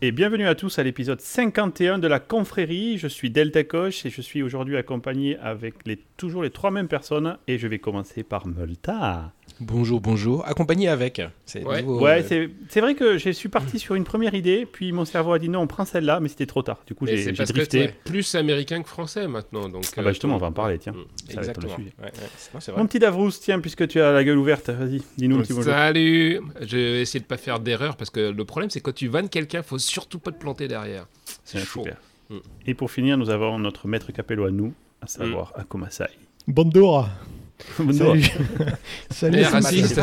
Et bienvenue à tous à l'épisode 51 de la confrérie. Je suis Delta Coche et je suis aujourd'hui accompagné avec les, toujours les trois mêmes personnes et je vais commencer par Multa. Bonjour, bonjour. Accompagné avec. C'est ouais, ouais euh, c'est vrai que je suis parti sur une première idée, puis mon cerveau a dit non, on prend celle-là, mais c'était trop tard. Du coup, j'ai drifté. plus américain que français maintenant. Donc, ah bah justement, on va en parler, tiens. Mm, exactement. Mon petit Davrous, tiens, puisque tu as la gueule ouverte, vas-y, dis-nous un petit bonjour. Salut Je vais essayer de pas faire d'erreur parce que le problème, c'est quand tu vannes quelqu'un, faut surtout pas te planter derrière. C'est super. Mm. Et pour finir, nous avons notre maître capello à nous, à savoir mm. Akomasai. Bonjour Salut. Salut. raciste.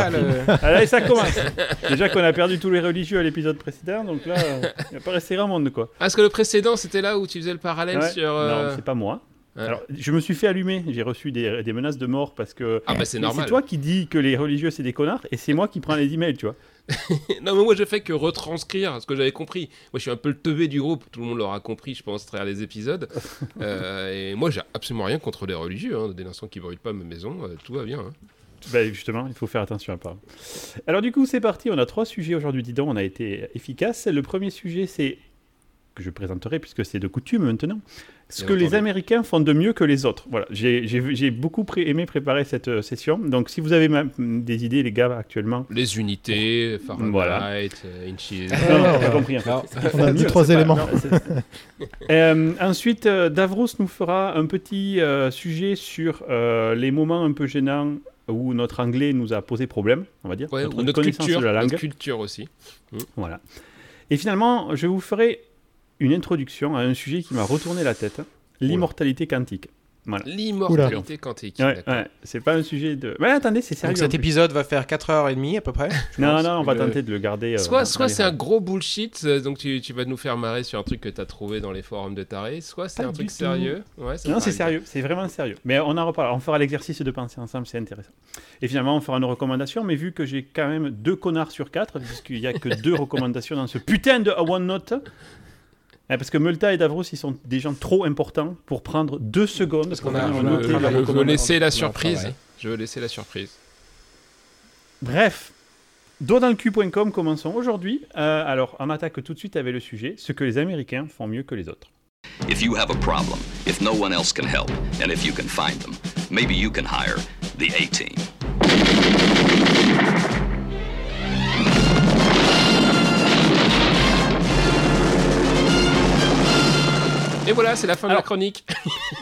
Allez, ça commence. Déjà qu'on a perdu tous les religieux à l'épisode précédent, donc là, il n'y a pas resté grand monde, quoi. Ah, est-ce que le précédent, c'était là où tu faisais le parallèle sur. Euh, non, c'est pas moi. Alors, je me suis fait allumer, j'ai reçu des, des, menaces de mort parce que. Ah, bah c'est normal. C'est toi qui dis que les religieux c'est des connards et c'est moi qui prends les emails, tu vois. non, mais moi, je fais que retranscrire ce que j'avais compris. Moi, je suis un peu le teubé du groupe. Tout le monde l'aura compris, je pense, à travers les épisodes. Euh, et moi, j'ai absolument rien contre les religieux. Hein. Dès l'instant qu'ils ne brûlent pas ma maison, euh, tout va bien. Hein. Bah, justement, il faut faire attention à pas. Alors, du coup, c'est parti. On a trois sujets aujourd'hui. Dis donc, on a été efficace. Le premier sujet, c'est que je présenterai puisque c'est de coutume maintenant ce que les Américains font de mieux que les autres. Voilà, j'ai beaucoup aimé préparer cette euh, session. Donc, si vous avez des idées, les gars, actuellement. Les unités, Fahrenheit, voilà. Euh, inches. non, non, on a compris. on a dit trois éléments. euh, ensuite, euh, Davros nous fera un petit sujet sur les moments un peu gênants où notre anglais nous a posé problème, on va dire. notre, notre culture, de la langue. Notre culture aussi. Voilà. Et finalement, je vous ferai une introduction à un sujet qui m'a retourné la tête, l'immortalité quantique. L'immortalité quantique. Ouais, ouais. C'est pas un sujet de. Mais attendez, c'est sérieux. Donc cet épisode va faire 4h30 à peu près Non, non, on va tenter de le garder. Euh, soit soit c'est un gros bullshit, euh, donc tu, tu, vas nous faire marrer sur un truc que tu as trouvé dans les forums de taré, soit c'est un truc sérieux. Ouais, non, c'est sérieux, c'est vraiment sérieux. Mais on en reparlera. On fera l'exercice de penser ensemble, c'est intéressant. Et finalement, on fera une recommandation, mais vu que j'ai quand même deux connards sur quatre, puisqu'il n'y a que deux recommandations dans ce putain de OneNote, parce que Multa et Davros, ils sont des gens trop importants pour prendre deux secondes. Parce qu'on a, je, veux laisser la surprise. Je veux laisser la surprise. Bref, doigtdanslecul.com, commençons aujourd'hui. Euh, alors, on attaque tout de suite avec le sujet ce que les Américains font mieux que les autres. If you have a problem, if no one else can help, and if you can find them, maybe you can hire the A-Team. Et voilà, c'est la fin de la chronique.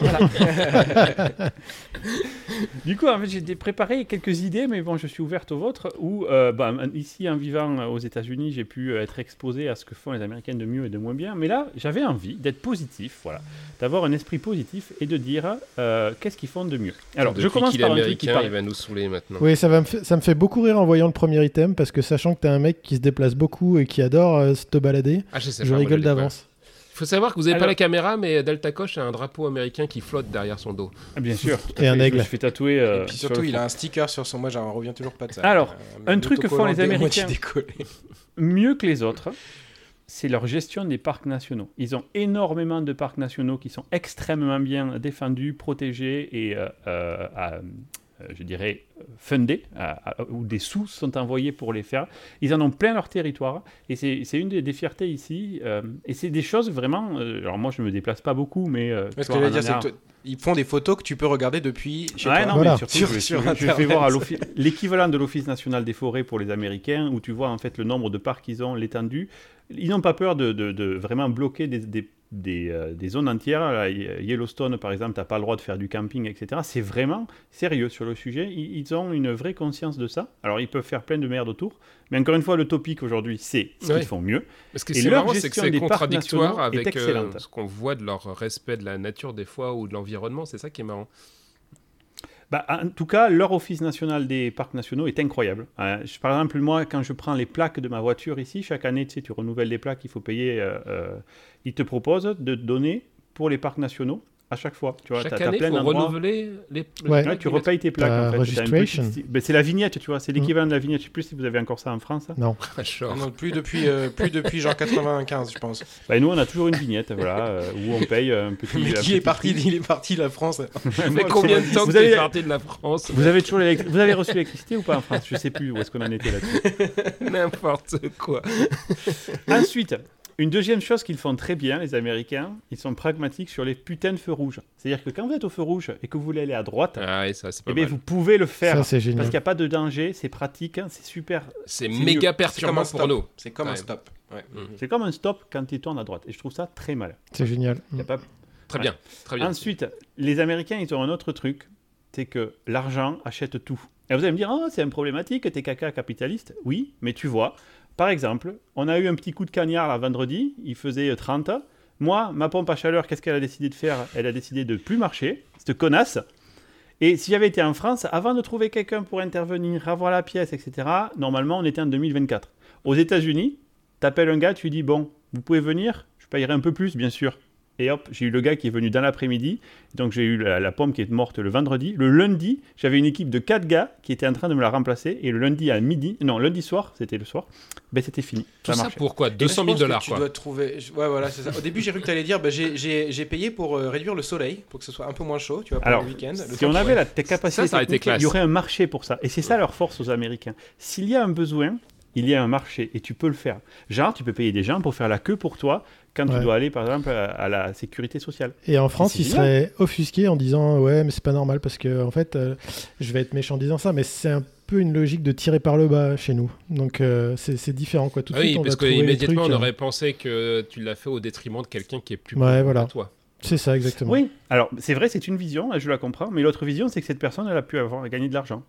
du coup, en fait, j'ai préparé quelques idées, mais bon, je suis ouverte aux vôtres. Où, euh, bah, ici, en vivant aux États-Unis, j'ai pu euh, être exposé à ce que font les Américains de mieux et de moins bien. Mais là, j'avais envie d'être positif, voilà, d'avoir un esprit positif et de dire euh, qu'est-ce qu'ils font de mieux. Alors, je commence par un truc qui parle... il va nous saouler maintenant. Oui, ça, va me ça me fait beaucoup rire en voyant le premier item parce que sachant que tu es un mec qui se déplace beaucoup et qui adore se te balader, ah, je, rigole d'avance. Il faut savoir que vous n'avez pas la caméra, mais Delta Koch a un drapeau américain qui flotte derrière son dos. Ah, bien sûr. Et un aigle. Je fais tatouer. Euh, et puis surtout, il a un sticker sur son. Moi, j'en reviens toujours pas de ça. Alors, euh, un truc que font les Américains mieux que les autres, c'est leur gestion des parcs nationaux. Ils ont énormément de parcs nationaux qui sont extrêmement bien défendus, protégés et euh, euh, je dirais, fundés, où des sous sont envoyés pour les faire. Ils en ont plein leur territoire, et c'est une des, fiertés ici. Euh, et c'est des choses vraiment. Euh, alors moi, je me déplace pas beaucoup, mais. ce que je veux dire, c'est que ils font des photos que tu peux regarder depuis chez ouais, Non, mais surtout, je, sur je, vais voir l'équivalent de l'Office national des forêts pour les Américains, où tu vois en fait le nombre de parcs qu'ils ont, l'étendue. Ils n'ont pas peur de, de, vraiment bloquer des, des des, euh, des, zones entières. Yellowstone, par exemple, tu n'as pas le droit de faire du camping, etc. C'est vraiment sérieux sur le sujet. Ils, ont une vraie conscience de ça. Alors, ils peuvent faire plein de merde autour. Mais encore une fois, le topic aujourd'hui, c'est ce qu'ils font mieux. Parce que c'est marrant, c'est que c'est contradictoire avec euh, ce qu'on voit de leur respect de la nature des fois ou de l'environnement. C'est ça qui est marrant. Bah, en tout cas, leur office national des parcs nationaux est incroyable. Euh, par exemple, moi, quand je prends les plaques de ma voiture ici, chaque année, tu, sais, tu renouvelles les plaques, il faut payer. Euh, euh, ils te proposent de donner pour les parcs nationaux à chaque fois. Tu vois, chaque année, il faut renouveler les, ouais. tu repayes tes plaques. En fait. Ben, c'est la vignette, tu vois. C'est l'équivalent de la vignette. Je sais plus si vous avez encore ça en France. Non. non plus depuis, euh, plus depuis genre 95, je pense. Ben, nous, on a toujours une vignette, voilà, euh, où on paye un petit. Mais qui est parti Il est parti de la France. Mais combien de temps vous avez parti de la France Vous avez toujours vous avez reçu l'électricité ou pas en France? Je sais plus où est-ce qu'on en était là-dessus. N'importe quoi. Ensuite, Une deuxième chose qu'ils font très bien, les Américains, ils sont pragmatiques sur les putains de feux rouges. C'est-à-dire que quand vous êtes au feu rouge et que vous voulez aller à droite, ah ça, eh bien, vous pouvez le faire. Parce qu'il n'y a pas de danger, c'est pratique, hein, c'est super. C'est méga perturbant pour nous. C'est comme un stop. Mhm. C'est comme un stop quand il tourne à droite. Et je trouve ça très mal. C'est génial. Très bien. Très bien. Ensuite, les Américains, ils ont un autre truc c'est que l'argent achète tout. Et vous allez me dire, oh, c'est un problématique, t'es caca capitaliste. Oui, mais tu vois, par exemple, on a eu un petit coup de cagnard là vendredi, il faisait 30. Moi, ma pompe à chaleur, qu'est-ce qu'elle a décidé de faire? Elle a décidé de plus marcher, cette connasse. Et si j'avais été en France, avant de trouver quelqu'un pour intervenir, avoir la pièce, etc., normalement, on était en 2024. Aux États-Unis, t'appelles un gars, tu lui dis, bon, vous pouvez venir, je payerai un peu plus, bien sûr. Et hop, j'ai eu le gars qui est venu dans l'après-midi. Donc j'ai eu la, pomme qui est morte le vendredi. Le lundi, j'avais une équipe de 4 gars qui étaient en train de me la remplacer. Et le lundi à midi, non, lundi soir, c'était le soir, ben c'était fini. Tout ça, pour quoi? 200 000 dollars Tu dois trouver. Ouais, voilà, c'est ça. Au début, j'ai cru que tu allais dire ben, j'ai payé pour euh, réduire le soleil, pour que ce soit un peu moins chaud, tu vois, pour Alors, le week-end. Si on avait la capacité, ça, il y aurait un marché pour ça. Et c'est ça leur force aux Américains. S'il y a un besoin, il y a un marché et tu peux le faire. Genre, tu peux payer des gens pour faire la queue pour toi quand tu dois aller, par exemple, à, la sécurité sociale. Et en France, ils seraient offusqués en disant Ouais, mais c'est pas normal parce que, en fait, euh, je vais être méchant en disant ça, mais c'est un peu une logique de tirer par le bas chez nous. Donc, euh, c'est différent, quoi. Tout de oui, suite, on parce qu'immédiatement, on euh, aurait pensé que tu l'as fait au détriment de quelqu'un qui est plus ouais, voilà. que toi. C'est ça, exactement. Oui, alors c'est vrai, c'est une vision, je la comprends, mais l'autre vision, c'est que cette personne, elle a pu avoir gagné de l'argent.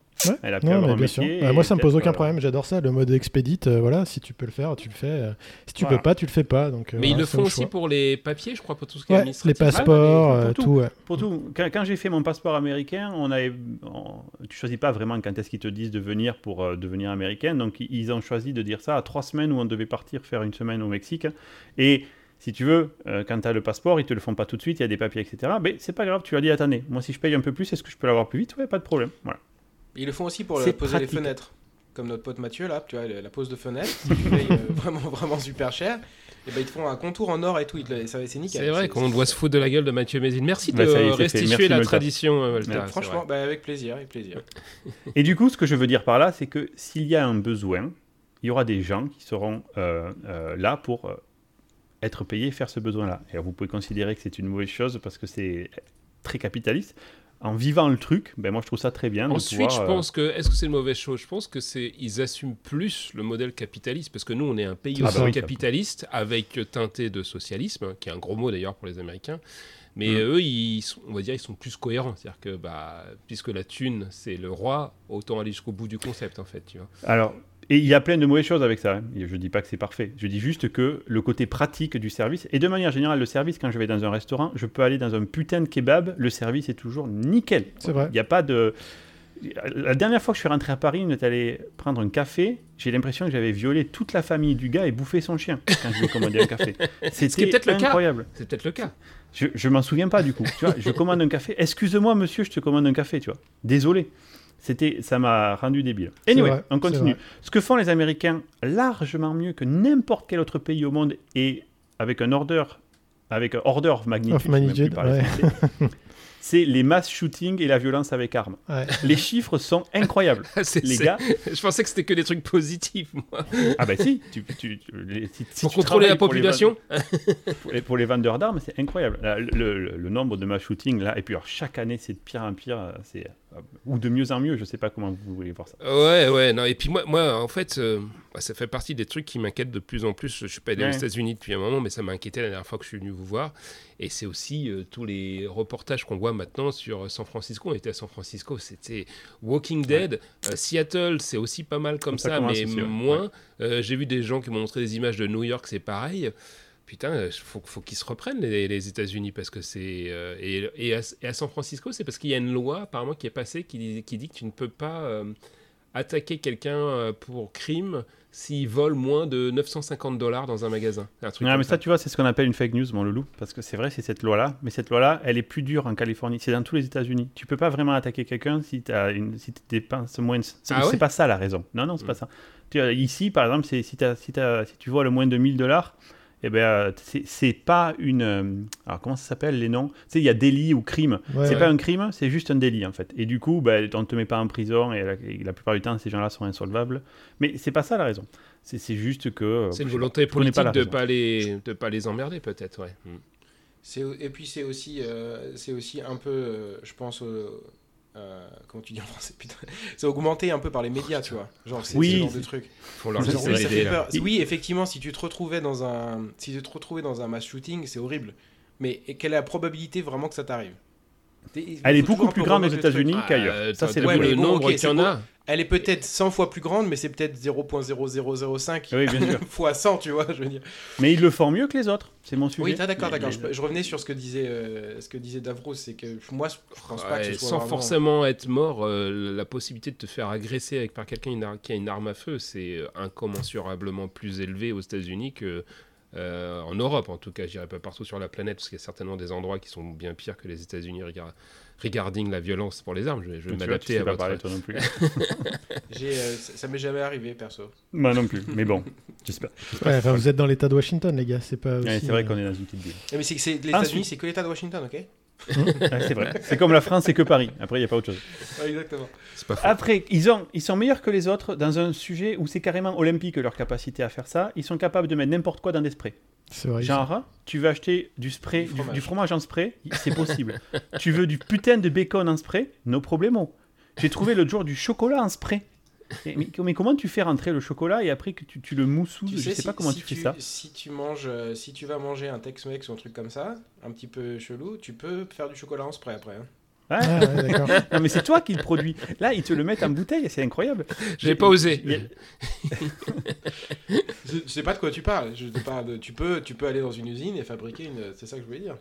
Elle a pu avoir un métier. moi, ça me pose aucun problème, j'adore ça, le mode expédite, euh, voilà, si tu peux le faire, tu le fais. Euh, si tu peux pas, tu le fais pas. Donc, euh, mais ils le font aussi pour les papiers, je crois, pour tout ce qui est administratif. Les passeports, pour tout. Pour tout. Quand, j'ai fait mon passeport américain, on avait, tu choisis pas vraiment quand est-ce qu'ils te disent de venir pour devenir américain, donc ils ont choisi de dire ça à trois semaines où on devait partir faire une semaine au Mexique. Et si tu veux, euh, quand tu as le passeport, ils te le font pas tout de suite, il y a des papiers, etc. Mais c'est pas grave, tu as dit, attendez, moi si je paye un peu plus, est-ce que je peux l'avoir plus vite? Ouais, pas de problème. Voilà. Ils le font aussi pour poser les fenêtres. Comme notre pote Mathieu, là, tu vois, la pose de fenêtre, si tu payes euh, vraiment, vraiment super cher, et ben ils te font un contour en or et tout, c'est nickel. C'est vrai qu'on doit se foutre de la gueule de Mathieu Mézine. Merci bah, de restituer la tradition, euh, Walter. franchement, bah, avec plaisir, avec plaisir. et du coup, ce que je veux dire par là, c'est que s'il y a un besoin, il y aura des gens qui seront là pour être payé, faire ce besoin-là. Et vous pouvez considérer que c'est une mauvaise chose parce que c'est très capitaliste. En vivant le truc, ben moi je trouve ça très bien. Ensuite, je euh, pense que est-ce que c'est une mauvaise chose? Je pense que c'est ils assument plus le modèle capitaliste parce que nous on est un pays ah bah capitaliste avec teinté de socialisme, qui est un gros mot d'ailleurs pour les Américains. Mais mm. eux, ils on va dire, ils sont plus cohérents. C'est-à-dire que bah, puisque la thune, c'est le roi, autant aller jusqu'au bout du concept, en fait. Tu vois. Alors, et il y a plein de mauvaises choses avec ça. Hein. Je ne dis pas que c'est parfait. Je dis juste que le côté pratique du service, et de manière générale, le service, quand je vais dans un restaurant, je peux aller dans un putain de kebab, le service est toujours nickel. C'est vrai. Il n'y a pas de. La dernière fois que je suis rentré à Paris, on est allé prendre un café. J'ai l'impression que j'avais violé toute la famille du gars et bouffé son chien quand je lui ai commandé un café. C'était peut-être incroyable. C'est peut-être le cas. Je, je m'en souviens pas du coup. Tu vois, je commande un café. Excuse-moi, monsieur, je te commande un café. Tu vois. Désolé. C'était, ça m'a rendu débile. Anyway, on continue. Ce que font les Américains largement mieux que n'importe quel autre pays au monde et avec un order, avec un order of magnitude, c'est les mass shootings et la violence avec armes. Les chiffres sont incroyables. les gars, je pensais que c'était que des trucs positifs, moi. Ah bah si, tu, pour contrôler la population. Pour les, pour les, vendeurs d'armes, c'est incroyable. Le, le, nombre de mass shootings là, et puis alors, chaque année c'est de pire en pire. C'est ou de mieux en mieux, je sais pas comment vous voulez voir ça. Ouais, ouais, non, et puis moi, moi en fait, euh, bah, ça fait partie des trucs qui m'inquiètent de plus en plus. Je suis pas allé aux États-Unis depuis un moment, mais ça m'a inquiété la dernière fois que je suis venu vous voir. Et c'est aussi euh, tous les reportages qu'on voit maintenant sur San Francisco. On était à San Francisco, c'était Walking Dead. Euh, Seattle, c'est aussi pas mal comme ça, mais moins. J'ai vu des gens qui m'ont montré des images de New York, c'est pareil putain, il euh, faut, faut qu'ils se reprennent les, États-Unis parce que c'est euh, et, à, San Francisco, c'est parce qu'il y a une loi apparemment qui est passée qui, qui dit que tu ne peux pas euh, attaquer quelqu'un pour crime s'il vole moins de 950 dollars dans un magasin. Un truc mais ça, tu vois, c'est ce qu'on appelle une fake news, mon loulou, parce que c'est vrai, c'est cette loi-là, mais cette loi-là, elle est plus dure en Californie. C'est dans tous les États-Unis. Tu peux pas vraiment attaquer quelqu'un si tu si dépenses moins. Ah c'est pas ça la raison. Non, non, c'est pas hmm. ça. ici, par exemple, si, si, si tu vois le moins de 1000 dollars eh ben, c'est pas une. Euh, alors, comment ça s'appelle les noms? Tu sais, il y a délit ou crime. c'est pas un crime, c'est juste un délit, en fait. Et du coup, ben, on ne te met pas en prison et la, plupart du temps, ces gens-là sont insolvables. Mais c'est pas ça la raison. C'est juste que. Euh, c'est une volonté politique de ne pas, les, de pas les emmerder, peut-être, ouais. Mm. Et puis, c'est aussi, euh, c'est aussi un peu, je pense. Euh, comment tu dis en français putain c'est augmenté un peu par les médias tu vois. Genre c'est oui. ce genre de truc. Oui, effectivement si tu te retrouvais dans un si tu te retrouvais dans un mass shooting c'est horrible. Mais quelle est la probabilité vraiment que ça t'arrive? Elle est beaucoup plus grande aux États-Unis qu'ailleurs. Euh, ça, c'est le, nombre qu'il y en a. Elle est peut-être 100 fois plus grande, mais c'est peut-être 0.0005 oui, fois 100, tu vois, je veux dire. Mais ils le font mieux que les autres, c'est mon sujet. Oui, d'accord, d'accord. Je, revenais sur ce que disait, euh, ce que disait Davros, c'est que moi, je pense pas que ce soit Sans forcément être mort, euh, la possibilité de te faire agresser avec, par quelqu'un qui a une arme à feu, c'est incommensurablement plus élevé aux États-Unis que euh, en Europe, en tout cas, je dirais pas partout sur la planète, parce qu'il y a certainement des endroits qui sont bien pires que les États-Unis regarding la violence pour les armes. Je, je vais m'adapter à votre... parler, toi non plus. euh, ça m'est jamais arrivé, perso. Moi non plus, mais bon, j'espère. Ouais, enfin, vous êtes dans l'État de Washington, les gars. C'est pas. c'est vrai euh, qu'on est dans une petite ville. Mais c'est, les États-Unis, c'est que l'État de Washington, ok c'est vrai. C'est comme la France, c'est que Paris. Après, il n'y a pas autre chose. exactement. Après, ils, ont, ils sont meilleurs que les autres dans un sujet où c'est carrément olympique leur capacité à faire ça. Ils sont capables de mettre n'importe quoi dans des sprays. Vrai, Genre, tu veux acheter du spray, du fromage. en spray, c'est possible. tu veux du putain de bacon en spray, no problemo. J'ai trouvé l'autre jour du chocolat en spray mais, comment tu fais rentrer le chocolat et après que tu, le moussous Je sais, sais pas comment tu, fais ça. Si tu manges, euh, si tu vas manger un Tex-Mex ou un truc comme ça, un petit peu chelou, tu peux faire du chocolat en spray après. Hein. Ah, non, mais c'est toi qui le produis. Là, ils te le mettent en bouteille, c'est incroyable. J'ai pas osé. je, sais pas de quoi tu parles. Je parle de, tu peux, tu peux aller dans une usine et fabriquer une. C'est ça que je voulais dire.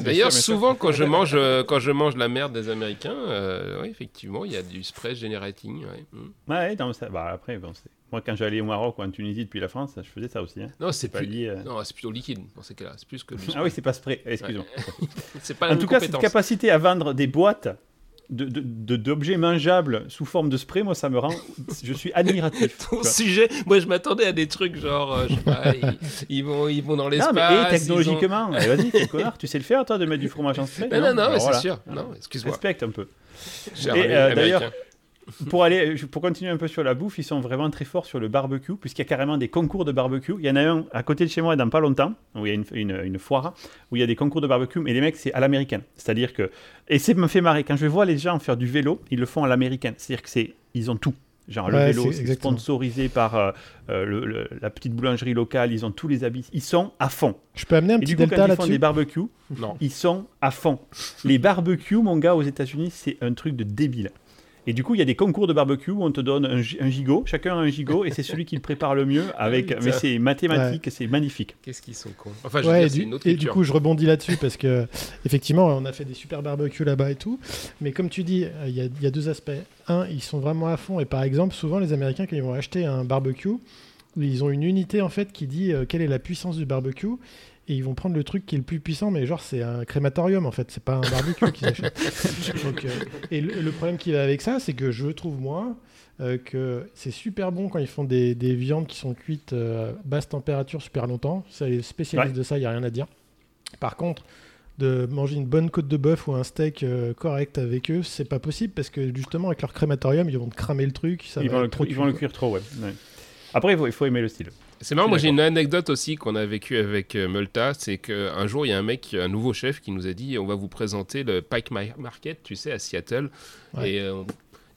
D'ailleurs, souvent quand je mange, euh, quand je mange la merde des Américains, euh, effectivement, il y a du spray generating. Ouais, mm. ouais non, ça, bah, après, bon, moi, quand j'allais au Maroc ou en Tunisie depuis la France, je faisais ça aussi. Hein. Non, c'est pas lié. Euh. Non, c'est plutôt liquide dans ces cas-là. C'est plus que. ah oui, c'est pas spray. C'est pas. en tout cas, cette capacité à vendre des boîtes d'objets de, mangeables sous forme de spray, moi, ça me rend. Je suis admiratif. Ton sujet, moi, je m'attendais à des trucs genre, euh, je sais pas, ils, vont, ils vont dans l'espace. Non, mais technologiquement, vas-y, quel connard, tu sais le faire, toi, de mettre du fromage en spray Non, non, non, c'est sûr. Non, excuse-moi. Respecte un peu. Et euh, d'ailleurs pour, aller, pour continuer un peu sur la bouffe, ils sont vraiment très forts sur le barbecue, puisqu'il y a carrément des concours de barbecue. Il y en a un à côté de chez moi dans pas longtemps, où il y a une, une, foire, où il y a des concours de barbecue, mais les mecs, c'est à l'américaine. C'est-à-dire que. Et ça me fait marrer. Quand je vois les gens faire du vélo, ils le font à l'américaine. C'est-à-dire que c'est ils ont tout. Genre le vélo, c'est sponsorisé par euh, euh, la petite boulangerie locale, ils ont tous les habits, ils sont à fond. Je peux amener un petit coup, delta là-dessus. Ils font des barbecues, non. ils sont à fond. les barbecues, mon gars, aux États-Unis, c'est un truc de débile. Et du coup, il y a des concours de barbecue où on te donne un, gigot, chacun a un gigot, et c'est celui qui le prépare le mieux. Avec, mais c'est mathématique, c'est magnifique. Qu'est-ce qu'ils sont cons. Enfin, je et, du, et du coup, je rebondis là-dessus parce que effectivement, on a fait des super barbecues là-bas et tout. Mais comme tu dis, il y, a, y a deux aspects. Un, ils sont vraiment à fond. Et par exemple, souvent, les Américains, quand ils vont acheter un barbecue, ils ont une unité en fait qui dit euh, quelle est la puissance du barbecue et ils vont prendre le truc qui est le plus puissant, mais genre c'est un crématorium en fait, c'est pas un barbecue qu'ils achètent. Euh, et le, problème qui va avec ça, c'est que je trouve moi euh, que c'est super bon quand ils font des, des viandes qui sont cuites euh, basse température super longtemps. C'est les spécialistes de ça, il y a rien à dire. Par contre, de manger une bonne côte de bœuf ou un steak correct avec eux, c'est pas possible parce que justement avec leur crématorium, ils vont cramer le truc. Ça ils, vont le, ils vont le cuire trop, ouais. Après, il faut aimer le style. C'est marrant, moi j'ai une anecdote aussi qu'on a vécu avec euh, Multa, c'est qu'un jour il y a un mec, un nouveau chef qui nous a dit on va vous présenter le Pike Market, tu sais, à Seattle. Et euh,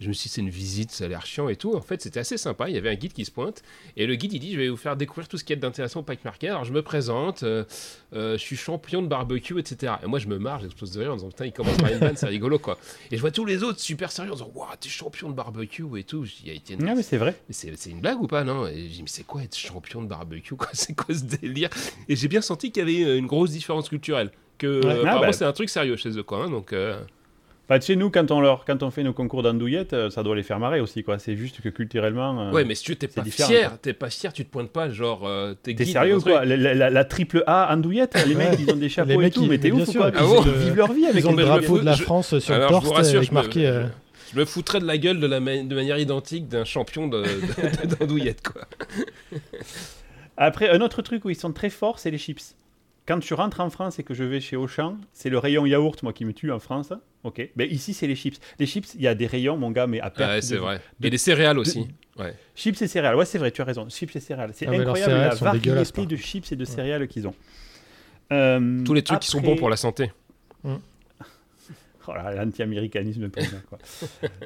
je me suis dit, c'est une visite, ça a l'air chiant et tout. En fait, c'était assez sympa. Il y avait un guide qui se pointe. Et le guide, il dit, je vais vous faire découvrir tout ce qui est d'intéressant au Pike Market. Alors, je me présente, euh, euh, je suis champion de barbecue, etc. Et moi, je me marre, j'explose de rire en disant, putain, il commence par une vanne, c'est rigolo, quoi. Et je vois tous les autres super sérieux en disant, waouh, t'es champion de barbecue et tout. Il a été. Non, mais c'est vrai. C'est une blague ou pas, non? Et je dis, mais c'est quoi être champion de barbecue, quoi? C'est quoi ce délire? Et j'ai bien senti qu'il y avait une grosse différence culturelle. Que, ah, bah. c'est un truc sérieux chez eux, quoi. Hein, donc. Euh, bah, chez nous, quand on, leur, quand on fait nos concours d'andouillettes, euh, ça doit les faire marrer aussi. quoi. C'est juste que culturellement. Euh, ouais, mais si tu t'es pas fier, t'es pas fier, tu te pointes pas, genre. Euh, t'es sérieux quoi? la, triple A andouillette, les mecs, ils ont des chapeaux et tout, mais t'es ouf ou quoi ah Ils vivent leur vie avec ils ont le drapeau de la France sur le torse avec marqué. Je me foutrais de la gueule de, la de manière identique d'un champion d'andouillette, quoi. Après, un autre truc où ils sont très forts, c'est les chips. Quand je rentre en France et que je vais chez Auchan, c'est le rayon yaourt, moi, qui me tue en France. Ok. Mais ici, c'est les chips. Les chips, il y a des rayons, mon gars, mais à perte. Ouais, c'est vrai. Et des céréales aussi. Ouais. Chips et céréales. Ouais, c'est vrai, tu as raison. Chips et céréales. C'est ah, incroyable la variété de chips et de céréales qu'ils ont. Euh, Tous les trucs qui sont bons pour la santé. Hum. Oh l'anti-américanisme.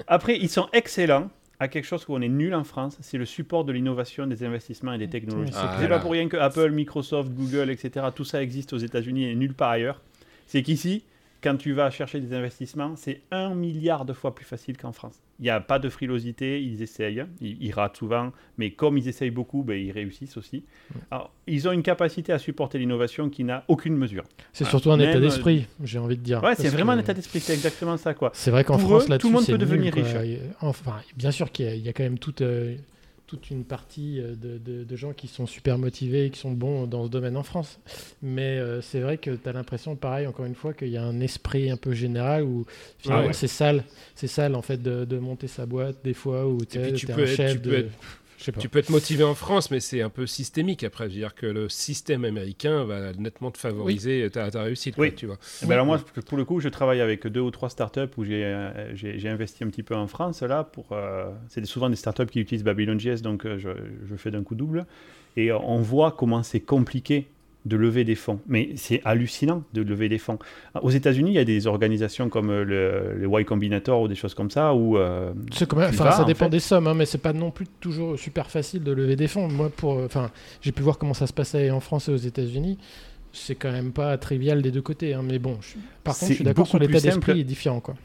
Après, ils sont excellents à quelque chose où on est nul en France, c'est le support de l'innovation, des investissements et des technologies. Ah c'est pas pour rien que Apple, Microsoft, Google, etc., tout ça existe aux États-Unis et nulle part ailleurs. C'est qu'ici, quand tu vas chercher des investissements, c'est un milliard de fois plus facile qu'en France. Il n'y a pas de frilosité, ils essayent, ils, ratent souvent, mais comme ils essayent beaucoup, ben, ils réussissent aussi. Alors, ils ont une capacité à supporter l'innovation qui n'a aucune mesure. C'est surtout un état d'esprit, j'ai envie de dire. Ouais, c'est vraiment un état d'esprit, c'est exactement ça. quoi. C'est vrai qu'en France, là tout le monde peut devenir riche. Enfin, bien sûr qu'il y, a quand même toute... Euh, toute une partie euh, de, gens qui sont super motivés et qui sont bons dans ce domaine en France. Mais euh, c'est vrai que tu as l'impression, pareil, encore une fois, qu'il y a un esprit un peu général où finalement c'est sale. C'est sale en fait de, monter sa boîte des fois où tu es, un chef Tu peux être motivé en France, mais c'est un peu systémique après. Je veux dire que le système américain va nettement te favoriser ta, réussite. Oui. tu vois. Eh ben alors moi, pour le coup, je travaille avec deux ou trois startups où j'ai euh, investi un petit peu en France. là pour euh, C'est souvent des startups qui utilisent Babylon.js, donc euh, je, je fais d'un coup double. Et on voit comment c'est compliqué de lever des fonds. Mais c'est hallucinant de lever des fonds. Aux États-Unis, il y a des organisations comme le, le Y Combinator ou des choses comme ça où. Euh, ça dépend des sommes, hein, mais c'est pas non plus toujours super facile de lever des fonds. Moi, pour, enfin, j'ai pu voir comment ça se passait en France et aux États-Unis. C'est quand même pas trivial des deux côtés, hein, mais bon. par contre, je suis d'accord sur l'état d'esprit est différent, quoi.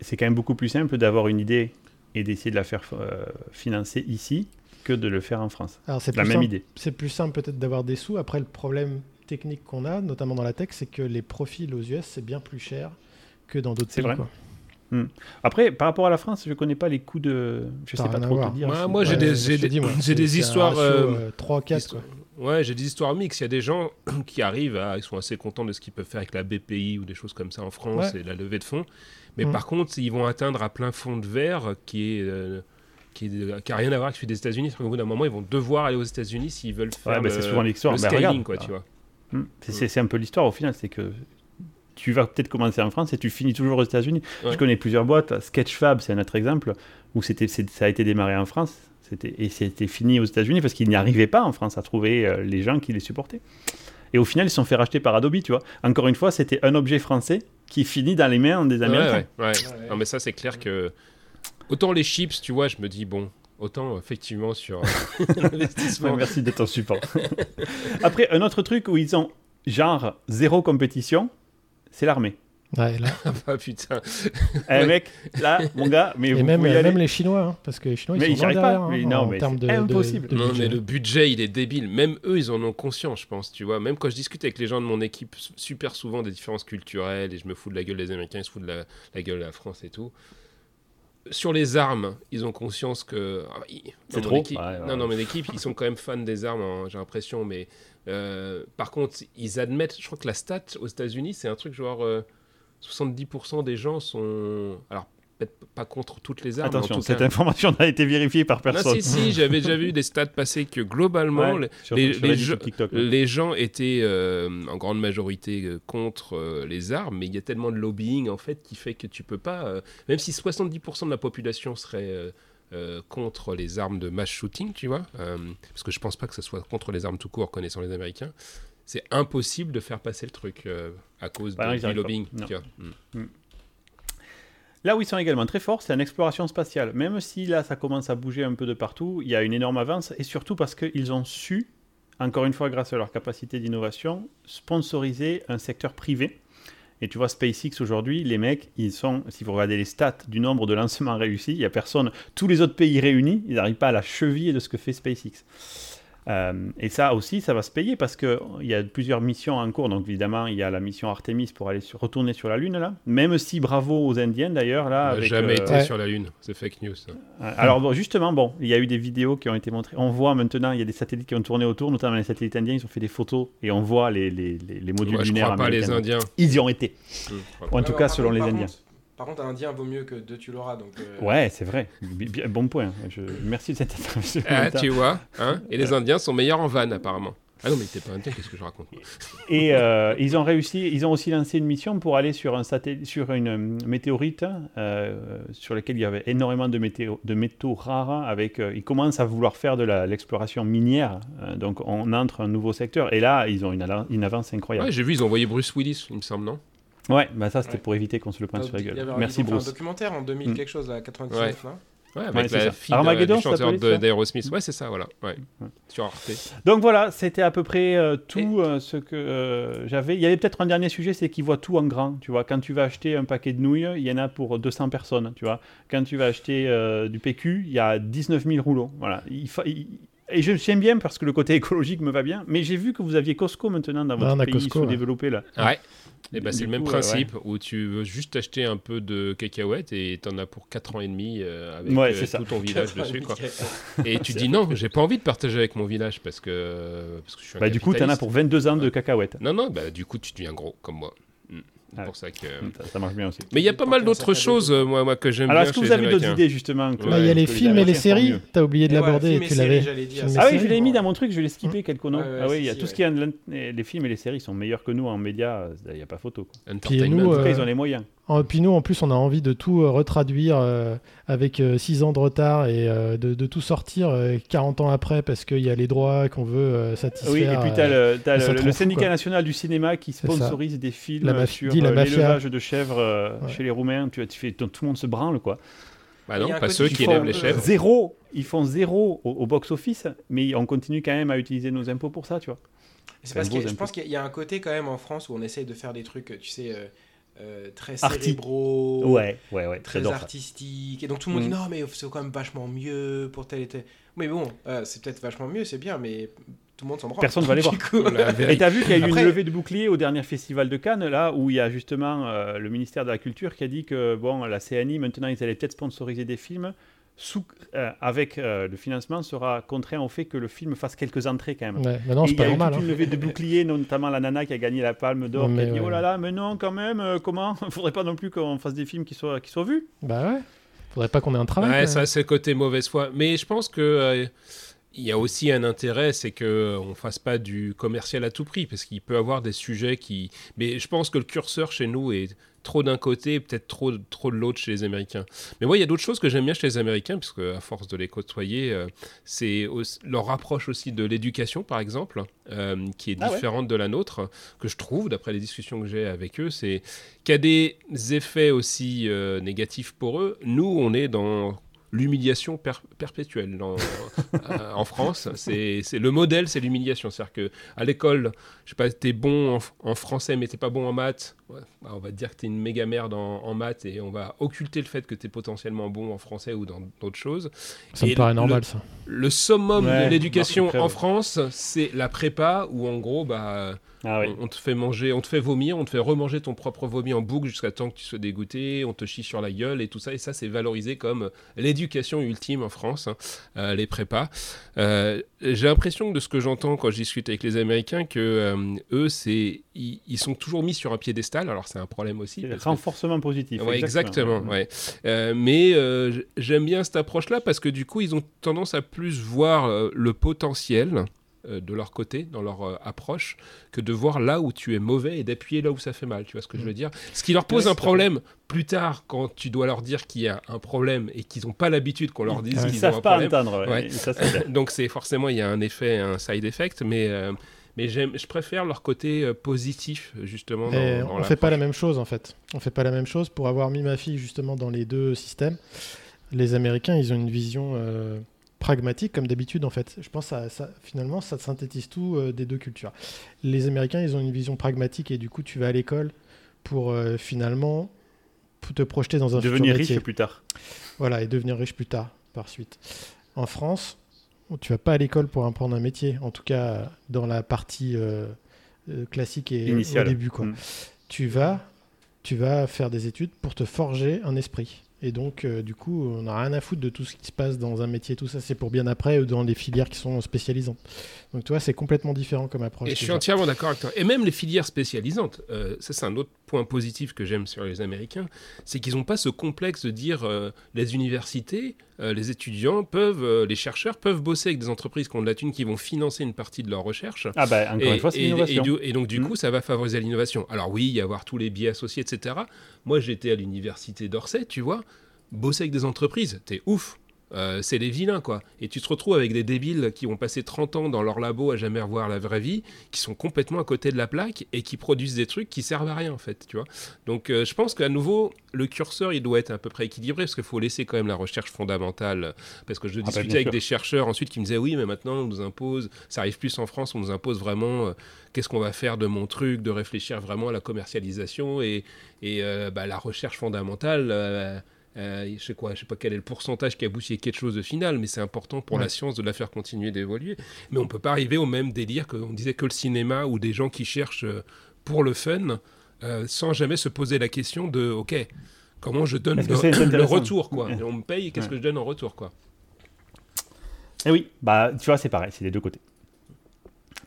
C'est quand même beaucoup plus simple d'avoir une idée et d'essayer de la faire euh, financer ici que de le faire en France. Alors c'est la même idée. C'est plus simple peut-être d'avoir des sous. Après, le problème technique qu'on a, notamment dans la tech, c'est que les profils aux US, c'est bien plus cher que dans d'autres pays. Vrai. Hmm. Après, par rapport à la France, je ne connais pas les coûts de. Je sais pas trop te dire. Moi, j'ai des, j'ai des, histoires. 3, 4. Euh, ouais, j'ai des histoires mixtes. Il y a des gens qui arrivent, à, ils sont assez contents de ce qu'ils peuvent faire avec la BPI ou des choses comme ça en France et la levée de fonds. Mais hmm. par contre, ils vont atteindre à plein fond de verre, qui est. Euh, qui n'a rien à voir avec celui des États-Unis. Au bout d'un moment, ils vont devoir aller aux États-Unis s'ils veulent faire ouais, c'est souvent l'histoire. scaling, quoi, tu vois. Hmm. C'est un peu l'histoire au final, c'est que tu vas peut-être commencer en France et tu finis toujours aux États-Unis. Je connais plusieurs boîtes. Sketchfab, c'est un autre exemple où c'était, ça a été démarré en France et c'était fini aux États-Unis parce qu'ils n'y arrivaient pas en France à trouver euh, les gens qui les supportaient. Et au final, ils se sont fait racheter par Adobe, tu vois. Encore une fois, c'était un objet français qui finit dans les mains des Américains. Ouais, ouais, Non, mais ça, c'est clair que Autant les chips, tu vois, je me dis, bon, autant effectivement sur l'investissement. merci d'être en support. Après, un autre truc où ils ont genre zéro compétition, c'est l'armée. Ouais, là. ah putain. Eh mec, là, mon gars, mais Et même, même les Chinois, hein, parce que les Chinois, ils sont derrière, pas. Hein, non, mais c'est impossible. non, mais le budget, il est débile. Même eux, ils en ont conscience, je pense, tu vois. Même quand je discute avec les gens de mon équipe, super souvent des différences culturelles, et je me fous de la gueule des Américains, ils se foutent de la, la gueule de la France et tout sur les armes, ils ont conscience que. Ah, c'est trop. Non, non, mais l'équipe, ils sont quand même fans des armes, hein, j'ai l'impression. Mais euh, par contre, ils admettent. Je crois que la stat aux États-Unis, c'est un truc genre 70% euh, des gens sont. Alors, pas contre toutes les armes. Attention, cette information n'a été vérifiée par personne. Non, si, si, j'avais déjà vu des stats passer que globalement, les, gens étaient euh, en grande majorité euh, contre euh, les armes, mais il y a tellement de lobbying en fait qui fait que tu peux pas, même si 70% de la population serait contre les armes de mass shooting, tu vois, parce que je pense pas que ce soit contre les armes tout court, connaissant les Américains, c'est impossible de faire passer le truc à cause bah du lobbying. Tu vois. Mm. Mm. Là où ils sont également très forts, c'est en exploration spatiale. Même si là, ça commence à bouger un peu de partout, il y a une énorme avance, et surtout parce qu'ils ont su, encore une fois grâce à leur capacité d'innovation, sponsoriser un secteur privé. Et tu vois, SpaceX aujourd'hui, les mecs, ils sont, si vous regardez les stats du nombre de lancements réussis, il n'y a personne, tous les autres pays réunis, ils n'arrivent pas à la cheville de ce que fait SpaceX. Euh, et ça aussi, ça va se payer parce qu'il y a plusieurs missions en cours. Donc évidemment, il y a la mission Artemis pour aller retourner sur la Lune là. Même si bravo aux Indiens d'ailleurs là. Avec, jamais euh, été sur la Lune, c'est fake news. Euh, alors justement, bon, il y a eu des vidéos qui ont été montrées. On voit maintenant, il y a des satellites qui ont tourné autour, notamment les satellites indiens. Ils ont fait des photos et on voit les, les, les, modules lunaires. Je crois pas les Indiens. Ils y ont été. en tout cas, selon les Indiens. Par contre, un Indien vaut mieux que deux tu l'auras. Donc, euh, Ouais, c'est vrai. Bon point. Je... Merci de cette intervention. Ah, tu vois. Hein Et les Indiens sont meilleurs en van, apparemment. Ah non, mais t'es pas indien, qu'est-ce que je raconte Et euh, ils ont réussi, ils ont aussi lancé une mission pour aller sur, un satellite, sur une euh, météorite sur laquelle il y avait énormément de, météo, de métaux rares. Avec, ils commencent à vouloir faire de l'exploration minière. donc on entre un nouveau secteur. Et là, ils ont une, une avance incroyable. Ouais, j'ai vu, ils ont envoyé Bruce Willis, il me semble, non? Ouais, bah ça c'était pour éviter qu'on se le prenne sur la gueule. Merci Bruce. un documentaire en 2000 mm. quelque chose à 99 là. Ouais, avec la fille Armageddon, du chanteur d'Aerosmith. Ouais, c'est ça, voilà. Ouais. Sur Arte. Donc voilà, c'était à peu près euh, tout euh, ce que euh, j'avais. Il y avait peut-être un dernier sujet, c'est qu'ils voient tout en grand. Tu vois, quand tu vas acheter un paquet de nouilles, il y en a pour 200 personnes. Tu vois, quand tu vas acheter du PQ, il y a 19 000 rouleaux. Voilà. Il, Et je tiens bien parce que le côté écologique me va bien. Mais j'ai vu que vous aviez Costco maintenant dans votre pays sous-développé là. Ouais. Et bah, c'est le même principe où tu veux juste acheter un peu de cacahuètes et tu en as pour 4 ans et demi euh, avec euh, tout ton village dessus. Quoi. Et tu dis non, j'ai pas envie de partager avec mon village parce que, parce que je suis un Bah, du coup, tu en as pour 22 ans de cacahuètes. Non, non, bah, du coup, tu deviens gros comme moi. Ah pour ça que ça, marche bien aussi. Mais il y a pas mal d'autres choses, euh, moi, moi, que j'aime bien. Alors, est-ce que vous avez d'autres idées justement bah, Il y a les films et les séries. T'as oublié de l'aborder et tu l'avais. Ah oui, je l'ai mis dans mon truc. Je l'ai skippé mmh. quelques noms. Ah oui, il y a tout ce qui est les films et les séries sont meilleurs que nous en médias. Il n'y a pas photo. Puis nous, en tout cas, ils ont les moyens. Puis nous, en plus, on a envie de tout euh, retraduire euh, avec 6 ans de retard et de, tout sortir 40 ans après parce qu'il y a les droits qu'on veut satisfaire. Oui, et puis tu as, le, syndicat national du cinéma qui sponsorise des films sur l'élevage de chèvres euh, chez les Roumains, tu, tu fais, tout le monde se branle, quoi. Bah non, pas ceux qui élèvent les chèvres. Zéro, ils font zéro au, box-office, mais on continue quand même à utiliser nos impôts pour ça, tu vois. C'est parce que je pense qu'il y a un côté quand même en France où on essaye de faire des trucs, tu sais, euh, euh, très cérébraux, ouais, ouais, ouais, très artistiques. Et donc tout le monde dit mm. non, mais c'est quand même vachement mieux pour tel et tel. Mais bon, c'est peut-être vachement mieux, c'est bien, mais tout le monde s'en branle. Personne ne va les voir. et t'as vu qu'il y a eu une levée de bouclier au dernier festival de Cannes, là, où il y a justement euh, le ministère de la Culture qui a dit que bon, la CNI, maintenant, ils allaient peut-être sponsoriser des films. Sous, euh, avec euh, le financement sera contraint au fait que le film fasse quelques entrées quand même. Ouais, mais non, c'est pas normal. Il y a eu une hein. levée de bouclier, notamment la nana qui a gagné la Palme d'Or, qui a dit oh là là, mais non, quand même, comment? Il faudrait pas non plus qu'on fasse des films qui soient, qui soient vus. Bah ouais. Faudrait pas qu'on ait un travail. Ouais, ça c'est le côté mauvaise foi. Mais je pense que il y a aussi un intérêt, c'est qu'on euh, ne fasse pas du commercial à tout prix, parce qu'il peut avoir des sujets qui... Mais je pense que le curseur chez nous est trop d'un côté, peut-être trop, trop de l'autre chez les Américains. Mais moi, il y a d'autres choses que j'aime bien chez les Américains, puisque à force de les côtoyer, euh, c'est leur approche aussi de l'éducation, par exemple, euh, qui est ah différente de la nôtre, que je trouve, d'après les discussions que j'ai avec eux, c'est qu'il y a des effets aussi négatifs pour eux. Nous, on est dans l'humiliation perpétuelle euh, en France. C'est le modèle, c'est l'humiliation. C'est-à-dire que à l'école, je sais pas, t'es bon en, en, français mais t'es pas bon en maths. Bah, on va te dire que t'es une méga merde en, maths et on va occulter le fait que t'es potentiellement bon en français ou dans d'autres choses. Ça me paraît normal ça. Le summum de l'éducation en France, c'est la prépa où en gros, bah ah on, te fait manger, on te fait vomir, on te fait remanger ton propre vomi en boucle jusqu'à temps que tu sois dégoûté, on te chie sur la gueule et tout ça. Et ça, c'est valorisé comme l'éducation ultime en France, hein, euh, les prépas. Euh, j'ai l'impression de ce que j'entends quand je discute avec les Américains que euh, eux, c'est ils, sont toujours mis sur un piédestal. Alors c'est un problème aussi. Renforcement positif. Ouais, exactement. ouais. mais j'aime bien cette approche-là parce que du coup, ils ont tendance à plus voir le potentiel euh, de leur côté, dans leur euh, approche, que de voir là où tu es mauvais et d'appuyer là où ça fait mal. Tu vois ce que je veux mm. dire? Ce qui leur pose un problème plus tard quand tu dois leur dire qu'il y a un problème et qu'ils n'ont pas l'habitude qu'on leur dise qu'ils ont un pas problème. Entendre, Donc c'est forcément il y a un effet, un side effect, mais euh, mais je préfère leur côté positif justement. Dans, on fait pas la même chose en fait. On fait pas la même chose. Pour avoir mis ma fille justement dans les deux systèmes, les Américains ils ont une vision pragmatique comme d'habitude en fait. Je pense que ça, finalement ça synthétise tout euh, des deux cultures. Les Américains ils ont une vision pragmatique et du coup tu vas à l'école pour euh, finalement te projeter dans un devenir riche plus tard. Voilà et devenir riche plus tard par suite. En France tu vas pas à l'école pour apprendre un métier en tout cas dans la partie euh, classique et au début quoi. Mm. Tu vas tu vas faire des études pour te forger un esprit Et donc, euh, du coup, on n'a rien à foutre de tout ce qui se passe dans un métier, tout ça, c'est pour bien après ou dans les filières qui sont spécialisantes. Donc, tu vois, c'est complètement différent comme approche. Et je suis entièrement d'accord avec toi. Et même les filières spécialisantes, euh, ça, c'est un autre point positif que j'aime sur les Américains, c'est qu'ils n'ont pas ce complexe de dire euh, les universités, les étudiants peuvent, les chercheurs peuvent bosser avec des entreprises qui ont de la thune, qui vont financer une partie de leur recherche. Ah, bah, encore et, une fois, c'est l'innovation. Et, donc, du mmh. coup, ça va favoriser l'innovation. Alors, oui, il y avoir tous les biais associés, etc. Moi, j'étais à l'université d'Orsay, tu vois bosser avec des entreprises, t'es ouf. Euh, c'est les vilains, quoi. Et tu te retrouves avec des débiles qui ont passé 30 ans dans leur labo à jamais revoir la vraie vie, qui sont complètement à côté de la plaque et qui produisent des trucs qui servent à rien, en fait, tu vois. Donc, euh, je pense qu'à nouveau, le curseur, il doit être à peu près équilibré, parce qu'il faut laisser quand même la recherche fondamentale. Parce que je ah bah, discutais avec des chercheurs ensuite qui me disaient, oui, mais maintenant, on nous impose, ça arrive plus en France, on nous impose vraiment, euh, qu'est-ce qu'on va faire de mon truc, de réfléchir vraiment à la commercialisation et, et bah, la recherche fondamentale euh, je sais quoi, je sais pas quel est le pourcentage qui aboutit à quelque chose de final, mais c'est important pour la science de la faire continuer d'évoluer. Mais on peut pas arriver au même délire qu'on disait que le cinéma ou des gens qui cherchent euh, pour le fun, euh, sans jamais se poser la question de, ok, comment je donne le, retour, quoi. On me paye, qu'est-ce que je donne en retour, quoi. Et eh oui, bah tu vois, c'est pareil, c'est les deux côtés.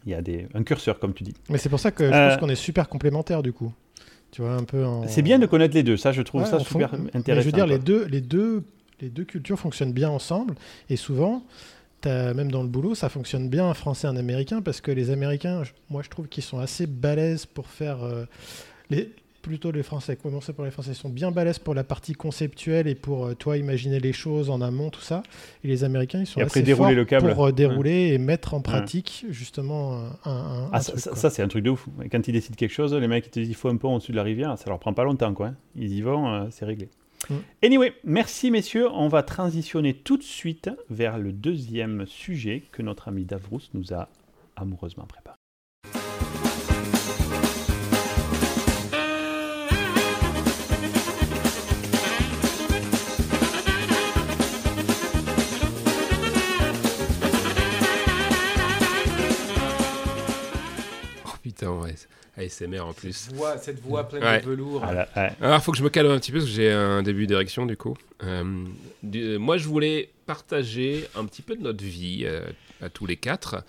Il y a des, un curseur, comme tu dis. Mais c'est pour ça que je pense qu'on est super complémentaires, du coup. Tu vois, un peu C'est bien de connaître les deux, ça je trouve ça super intéressant. je veux dire, les deux, les, deux, les deux cultures fonctionnent bien ensemble et souvent, as, même dans le boulot, ça fonctionne bien un français et un américain parce que les américains, moi je trouve qu'ils sont assez balèzes pour faire. Euh, les, plutôt les Français. Commencer pour les Français. Ils sont bien balèzes pour la partie conceptuelle et pour euh, toi imaginer les choses en amont, tout ça. Et les Américains, ils sont assez forts le câble. pour euh, dérouler et mettre en pratique justement un. ah, ça, c'est un truc de ouf. Quand ils décident quelque chose, les mecs ils te disent il faut un peu au-dessus de la rivière, ça leur prend pas longtemps quoi. Hein. Ils y vont, euh, c'est réglé. Mm. Anyway, merci messieurs. On va transitionner tout de suite vers le deuxième sujet que notre ami Davrous nous a amoureusement préparé. ASMR en plus. Cette voix, cette voix pleine de velours. Alors, il faut que je me calme un petit peu parce que j'ai un début d'érection du coup. Euh, moi, je voulais partager un petit peu de notre vie euh, à tous les quatre.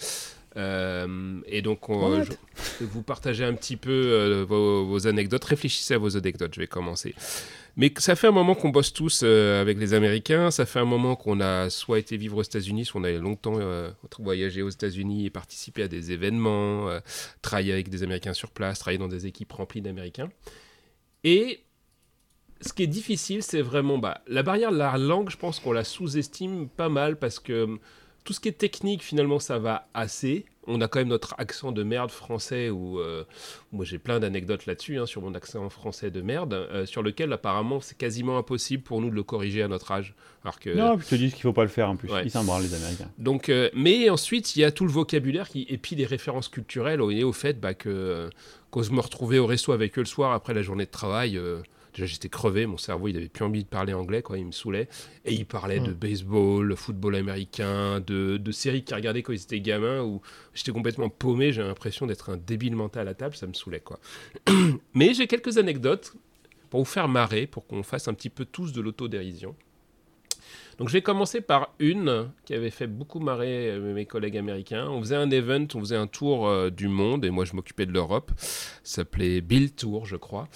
Euh, et donc, on, je vous partager un petit peu vos, vos, anecdotes. Réfléchissez à vos anecdotes, je vais commencer. Mais ça fait un moment qu'on bosse tous euh, avec les Américains. Ça fait un moment qu'on a soit été vivre aux États-Unis, soit on a longtemps euh, voyagé aux États-Unis et participé à des événements, euh, travaillé avec des Américains sur place, travaillé dans des équipes remplies d'Américains. Et ce qui est difficile, c'est vraiment bah, la barrière de la langue. Je pense qu'on la sous-estime pas mal parce que tout ce qui est technique, finalement, ça va assez. On a quand même notre accent de merde français où euh, moi j'ai plein d'anecdotes là-dessus hein, sur mon accent français de merde euh, sur lequel apparemment c'est quasiment impossible pour nous de le corriger à notre âge. Alors que non je te dis qu'il faut pas le faire en plus. Ils s'en les américains. Donc euh, mais ensuite il y a tout le vocabulaire qui et puis les références culturelles au, au fait bah, que quand je me retrouvais au resto avec eux le soir après la journée de travail Déjà, j'étais crevé, mon cerveau, il avait plus envie de parler anglais, quoi, il me saoulait. Et il parlait de baseball, football américain, de, de séries qu'il regardait quand il était gamin, où j'étais complètement paumé, j'ai l'impression d'être un débile mental à table, ça me saoulait, quoi. Mais j'ai quelques anecdotes pour vous faire marrer, pour qu'on fasse un petit peu tous de l'autodérision. Donc je vais commencer par une qui avait fait beaucoup marrer euh, mes collègues américains. On faisait un event, on faisait un tour euh, du monde et moi je m'occupais de l'Europe. Ça s'appelait Bill Tour, je crois.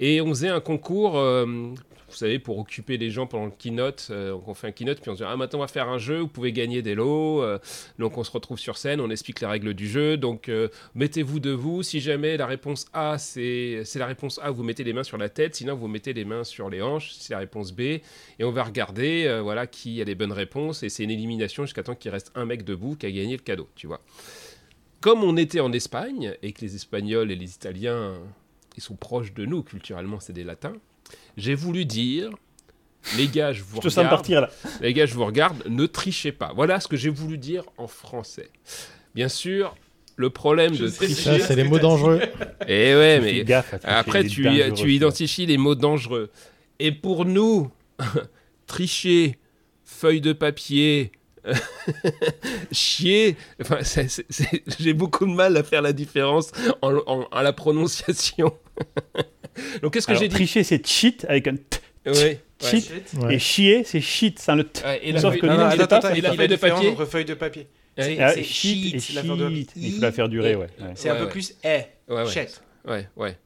Et on faisait un concours, euh, vous savez, pour occuper les gens pendant le keynote. Euh, on fait un keynote, puis on se dit Ah, maintenant on va faire un jeu, vous pouvez gagner des lots. Euh, donc on se retrouve sur scène, on explique les règles du jeu. Donc mettez-vous debout. Si jamais la réponse A, c'est la réponse A, vous mettez les mains sur la tête. Sinon, vous mettez les mains sur les hanches. C'est la réponse B. Et on va regarder voilà, qui a les bonnes réponses. Et c'est une élimination jusqu'à temps qu'il reste un mec debout qui a gagné le cadeau, tu vois. Comme on était en Espagne et que les Espagnols et les Italiens ils sont proches de nous culturellement, c'est des latins. J'ai voulu dire, les gars, je vous regarde. partir là. Les gars, je vous regarde, ne trichez pas. Voilà ce que j'ai voulu dire en français. Bien sûr, le problème de tricher. c'est les mots dangereux. Et eh ouais, mais après, tu, tu identifies les mots dangereux. Et pour nous, tricher, feuille de papier, chier. Enfin, j'ai beaucoup de mal à faire la différence en, la prononciation. Donc, qu'est-ce que j'ai dit Tricher, c'est cheat avec un t. Oui. Cheat. Et chier, c'est shit sans le t. et la feuille, de papier. Entre feuille de papier. C'est shit et shit. Il faut la faire durer, ouais. C'est un peu plus eh. Ouais, ouais. Ouais,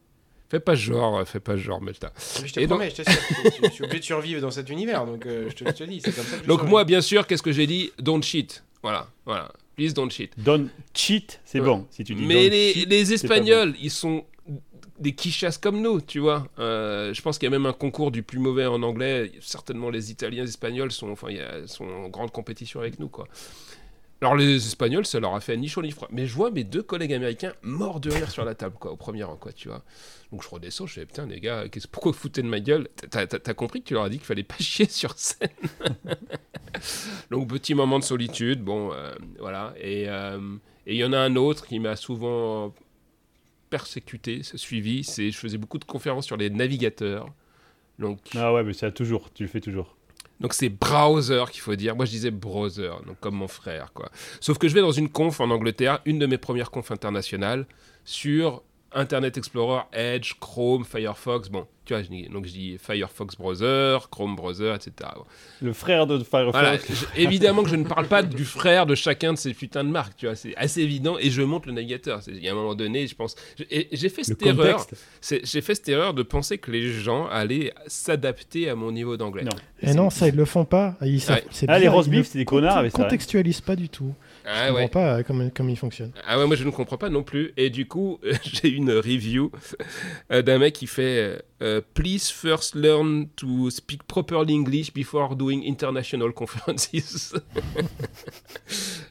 Fais pas genre, fais pas genre, Melta. Je te promets, je je suis obligé de survivre dans cet univers, donc euh, je, te, dis, c'est comme ça que Donc moi, bien sûr, qu'est-ce que j'ai dit Don't cheat. Voilà, voilà. Please don't cheat. Don't cheat, c'est bon, si tu dis Mais les, les Espagnols, ils sont des quichasses comme nous, tu vois. Euh, je pense qu'il y a même un concours du plus mauvais en anglais. Certainement, les Italiens, les Espagnols sont, enfin, sont en grande compétition avec nous, quoi. Alors les Espagnols, ça leur a fait ni chaud ni froid. Mais je vois mes deux collègues américains morts de rire sur la table, quoi, au premier rang, quoi, tu vois. Donc je redescends, je fais putain les gars, pourquoi vous foutez de ma gueule? T'as compris que tu leur as dit qu'il fallait pas chier sur scène? Donc petit moment de solitude, bon, euh, voilà. Euh, et il y en a un autre qui m'a souvent persécuté, suivi, c'est je faisais beaucoup de conférences sur les navigateurs. Donc... Ah ouais, mais ça toujours, tu le fais toujours. Donc c'est browser qu'il faut dire. Moi je disais browser, donc comme mon frère quoi. Sauf que je vais dans une conf en Angleterre, une de mes premières confs internationales sur Internet Explorer, Edge, Chrome, Firefox. Bon, tu vois, donc je dis Firefox Browser, Chrome Browser, etc. Le frère de Firefox. évidemment que je ne parle pas du frère de chacun de ces putains de marques, tu vois, c'est assez évident. Et je monte le navigateur. Il y a un moment donné, je pense. J'ai fait cette erreur. J'ai fait cette erreur de penser que les gens allaient s'adapter à mon niveau d'anglais. Non. Et non, ça ils le font pas. Ils, ah, les roast c'est des connards avec ça. Ils contextualisent pas du tout. Ah, je ne comprends pas euh, comment, comment, il fonctionne. Ah ouais, moi je ne comprends pas non plus. Et du coup, j'ai une review euh, d'un mec qui fait euh, Please first learn to speak properly English before doing international conferences.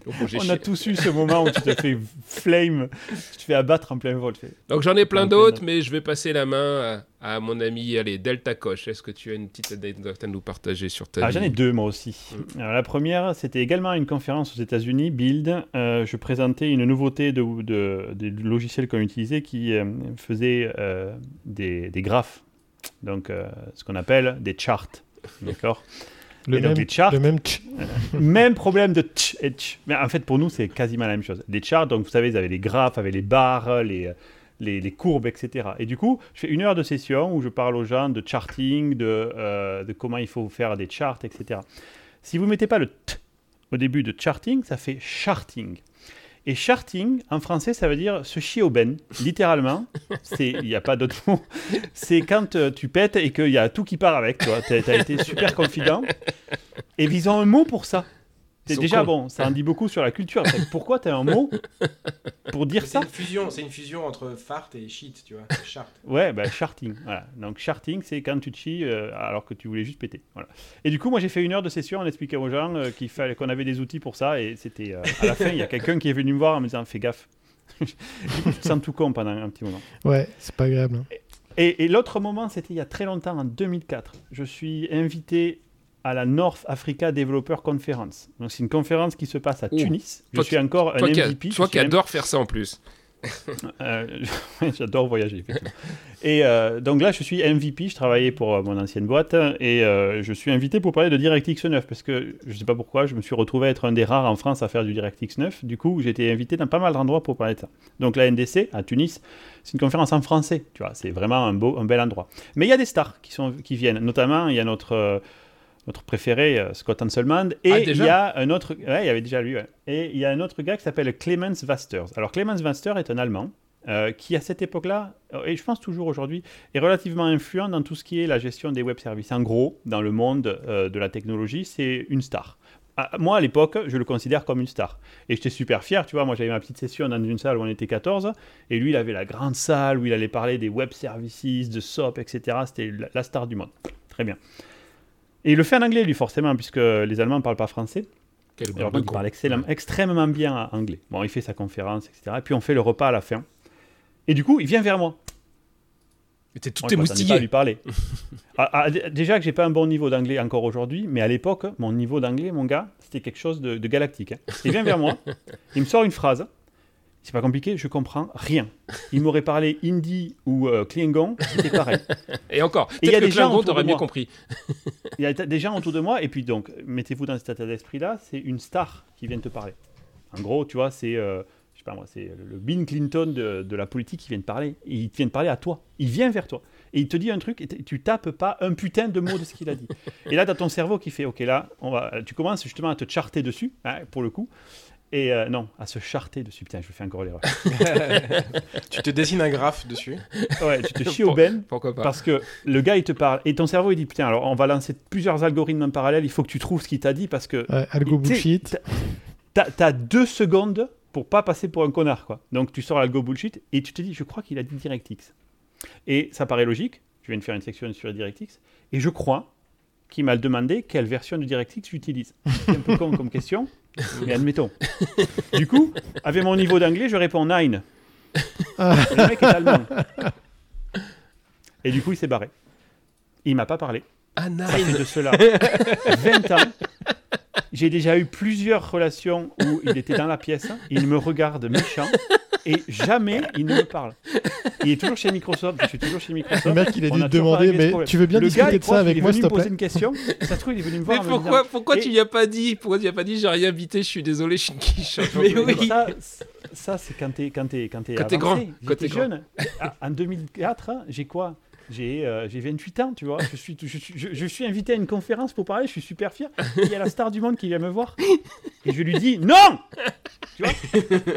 On a tous eu ce moment où tu te fais flame, tu te fais abattre en plein vol. Donc j'en ai plein d'autres, mais je vais passer la main à, mon ami allez, Delta Koch. Est-ce que tu as une petite anecdote à nous partager sur ta ah, J'en ai deux moi aussi. Mm. la première, c'était également une conférence aux États-Unis, Build. Euh, je présentais une nouveauté de, de, des logiciels qu'on utilisait qui euh, faisait euh, des, des, graphes, donc ce qu'on appelle des charts. D'accord? Le même, charts, le même, même problème de tch et tch. Mais en fait, pour nous, c'est quasiment la même chose. Des charts, donc vous savez, vous avez les graphes avec les barres, les, les, courbes, etc. Et du coup, je fais une heure de session où je parle aux gens de charting, de, euh, de comment il faut faire des charts, etc. Si vous ne mettez pas le t au début de charting, ça fait charting. Et charting, en français, ça veut dire se chier au ben, littéralement. Il n'y a pas d'autre mot. C'est quand euh, tu pètes et qu'il y a tout qui part avec. Tu as, été super confident. Et ils un mot pour ça. C'est déjà bon, ça en dit beaucoup sur la culture. Pourquoi tu as un mot pour dire ça C'est une fusion entre fart et shit, tu vois. Chart. Ouais, bah, charting. Voilà. Donc charting, c'est quand tu te chies euh, alors que tu voulais juste péter. Voilà. Et du coup, moi j'ai fait une heure de session en expliquant aux gens euh, qu'il fallait qu'on avait des outils pour ça. Et c'était euh, à la fin, il y a quelqu'un qui est venu me voir en me disant fais gaffe. te sens tout con pendant un petit moment. Ouais, c'est pas agréable. Hein. Et, et l'autre moment, c'était il y a très longtemps, en 2004. Je suis invité à la North Africa Developer Conference. Donc c'est une conférence qui se passe à Tunis. Je suis encore un MVP. Toi qui adore faire ça en plus. euh, J'adore voyager. Et euh, donc là, je suis MVP. Je travaillais pour euh, mon ancienne boîte et je suis invité pour parler de DirectX 9 parce que je ne sais pas pourquoi, je me suis retrouvé à être un des rares en France à faire du DirectX 9. Du coup, j'ai été invité dans pas mal d'endroits pour parler de ça. Donc la NDC à Tunis, c'est une conférence en français. Tu vois, c'est vraiment un beau, un bel endroit. Mais il y a des stars qui sont qui viennent. Notamment, il y a notre notre préféré, euh, Scott Hanselman. Et ah, il y a un autre, ouais, il y avait déjà lui, et il y a un autre gars qui s'appelle Clemens Wasters. Alors Clemens Waster est un Allemand euh, qui à cette époque-là, euh, et je pense toujours aujourd'hui, est relativement influent dans tout ce qui est la gestion des web services. En gros, dans le monde de la technologie, c'est une star. Ah, moi, à l'époque, je le considère comme une star. Et j'étais super fier, tu vois, moi j'avais ma petite session dans une salle où on était 14, et lui, il avait la grande salle où il allait parler des web services, de SOAP, etc. C'était la star du monde. Très bien. Et il le fait en anglais, lui, forcément, puisque les Allemands ne parlent pas français. Alors, il parle extrêmement bien anglais. Bon, il fait sa conférence, etc. Et puis, on fait le repas à la fin. Et du coup, il vient vers moi. T'es tout émoustillé. lui parler. Ah, ah, déjà que j'ai pas un bon niveau d'anglais encore aujourd'hui, mais à l'époque, mon niveau d'anglais, mon gars, c'était quelque chose de, galactique. Hein. Il vient vers moi, il me sort une phrase, c'est pas compliqué, je comprends rien. Il m'aurait parlé hindi ou euh, Klingon, c'était pareil. Et encore, il y a des gens t'aurais mieux compris. il y a des gens autour de moi, et puis donc, mettez-vous dans cet état d'esprit-là, c'est une star qui vient te parler. En gros, tu vois, c'est, euh, je sais pas moi, c'est le Bill Clinton de, de, la politique qui vient te parler. Il vient te parler à toi. Il vient vers toi. Et il te dit un truc, et tu tapes pas un putain de mot de ce qu'il a dit. et là, tu as ton cerveau qui fait, ok, là, on va, tu commences justement à te charter dessus, hein, pour le coup. Et euh, non, à se charter dessus. Putain, je fais encore l'erreur. tu te dessines un graphe dessus. Ouais, tu te chies au ben. Pourquoi pas Parce que le gars, il te parle. Et ton cerveau, il dit Putain, alors on va lancer plusieurs algorithmes en parallèle. Il faut que tu trouves ce qu'il t'a dit parce que. Ouais, algo bullshit. T'as as deux secondes pour pas passer pour un connard, quoi. Donc tu sors l'algo bullshit et tu te dis Je crois qu'il a dit DirectX. Et ça paraît logique. Je viens de faire une section sur DirectX. Et je crois qu'il m'a demandé quelle version de DirectX j'utilise. C'est un peu con comme question. Mais admettons. Du coup, avec mon niveau d'anglais, je réponds nine. Le mec est allemand. Et du coup, il s'est barré. Il m'a pas parlé. Ah, nine. de cela 20 ans. J'ai déjà eu plusieurs relations où il était dans la pièce, il me regarde méchant, et jamais il ne me parle. Il est toujours chez Microsoft, je suis toujours chez Microsoft. Le mec, il a dû te demander, mais tu veux bien le discuter de ça avec moi, s'il te plaît Il est venu me poser une question, ça se trouve, il est venu me voir. Mais pourquoi, pourquoi tu lui as pas dit Pourquoi tu lui as pas dit, j'ai rien invité, je suis désolé, je suis Mais oui Ça, ça c'est quand t'es quand es, quand es, grand. Quand t'es jeune. Ah, en 2004, j'ai quoi? J'ai 28 euh, ans, tu vois. Je suis, je, je, je, suis invité à une conférence pour parler, je suis super fier. Il y a la star du monde qui vient me voir. Et je lui dis non tu vois?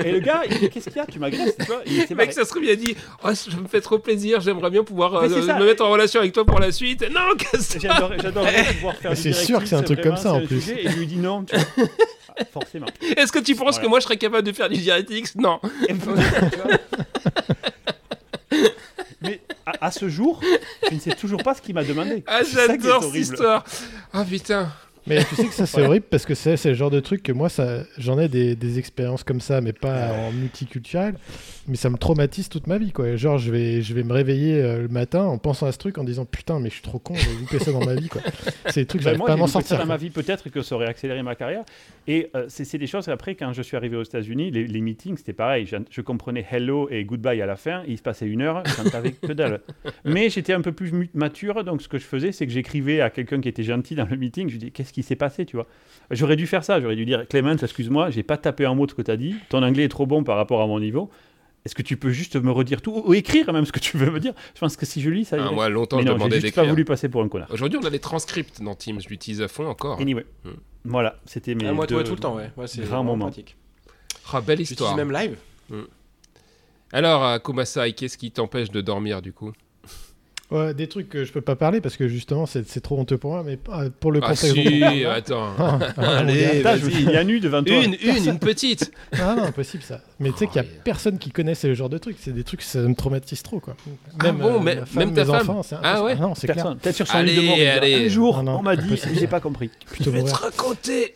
Et le gars, il dit Qu'est-ce qu'il y a? Tu m'agresses, tu vois Le mec, ça se trouve, il a dit oh, Je me fais trop plaisir, j'aimerais bien pouvoir euh, me mettre en relation avec toi pour la suite. Non, qu'est-ce J'adorerais pouvoir faire C'est sûr que c'est un truc comme ça en plus. et il lui dit non, tu vois. Forcément. Est-ce que tu penses que moi je serais capable de faire du DirectX Non. À, ce jour, je ne sais toujours pas ce qu'il m'a demandé. Ah, j'adore cette histoire. Ah oh, putain. Mais tu sais que ça c'est horrible parce que c'est le genre de truc que moi ça j'en ai des, des, expériences comme ça mais pas en multiculturel mais ça me traumatise toute ma vie quoi. Genre je vais je vais me réveiller euh, le matin en pensant à ce truc en disant putain mais je suis trop con, j'ai loupé ça dans ma vie quoi. C'est des trucs que j'arrive pas à m'en sortir. dans ma vie peut-être que ça aurait accéléré ma carrière et euh, c'est des choses après quand je suis arrivé aux États-Unis les, les, meetings c'était pareil, je, je, comprenais hello et goodbye à la fin, il se passait une heure, j'en savais que dalle. Mais j'étais un peu plus mature donc ce que je faisais c'est que j'écrivais à quelqu'un qui était gentil dans le meeting, je lui dis qu'est-ce qui s'est passé, tu vois? J'aurais dû faire ça, j'aurais dû dire Clément, excuse-moi, j'ai pas tapé un mot de ce que tu as dit, ton anglais est trop bon par rapport à mon niveau. Est-ce que tu peux juste me redire tout ou écrire même ce que tu veux me dire? Je pense que si je lis, ça. Ah, moi, longtemps, je demandais d'écrire. pas voulu passer pour un connard. Aujourd'hui, on a les transcripts dans Teams. Je l'utilise à fond encore. Anyway. Hmm. Voilà, c'était mes. Ah, moi, deux, tout le temps, ouais. ouais c'est grand moment. pratique. Ah, belle histoire. même live. Hmm. Alors, Kumasai, qu'est-ce qui t'empêche de dormir du coup? Ouais, des trucs que je peux pas parler parce que justement c'est trop honteux pour moi, mais pour le ah contexte. Si, attends. Ah, Allez, il y a nu devant toi. Une, une, une petite. Ah non, impossible ça. Mais tu sais qu'il y a personne qui connaît ce genre de trucs. C'est des trucs, ça me traumatise trop quoi. Ah même, ah bon, mais, même ta femme. Enfants, ah ouais. Non, c'est clair. Peut-être sur son allez, lit de mort. Allez. Un jour, on m'a dit, j'ai pas compris. Plutôt je vais te raconter.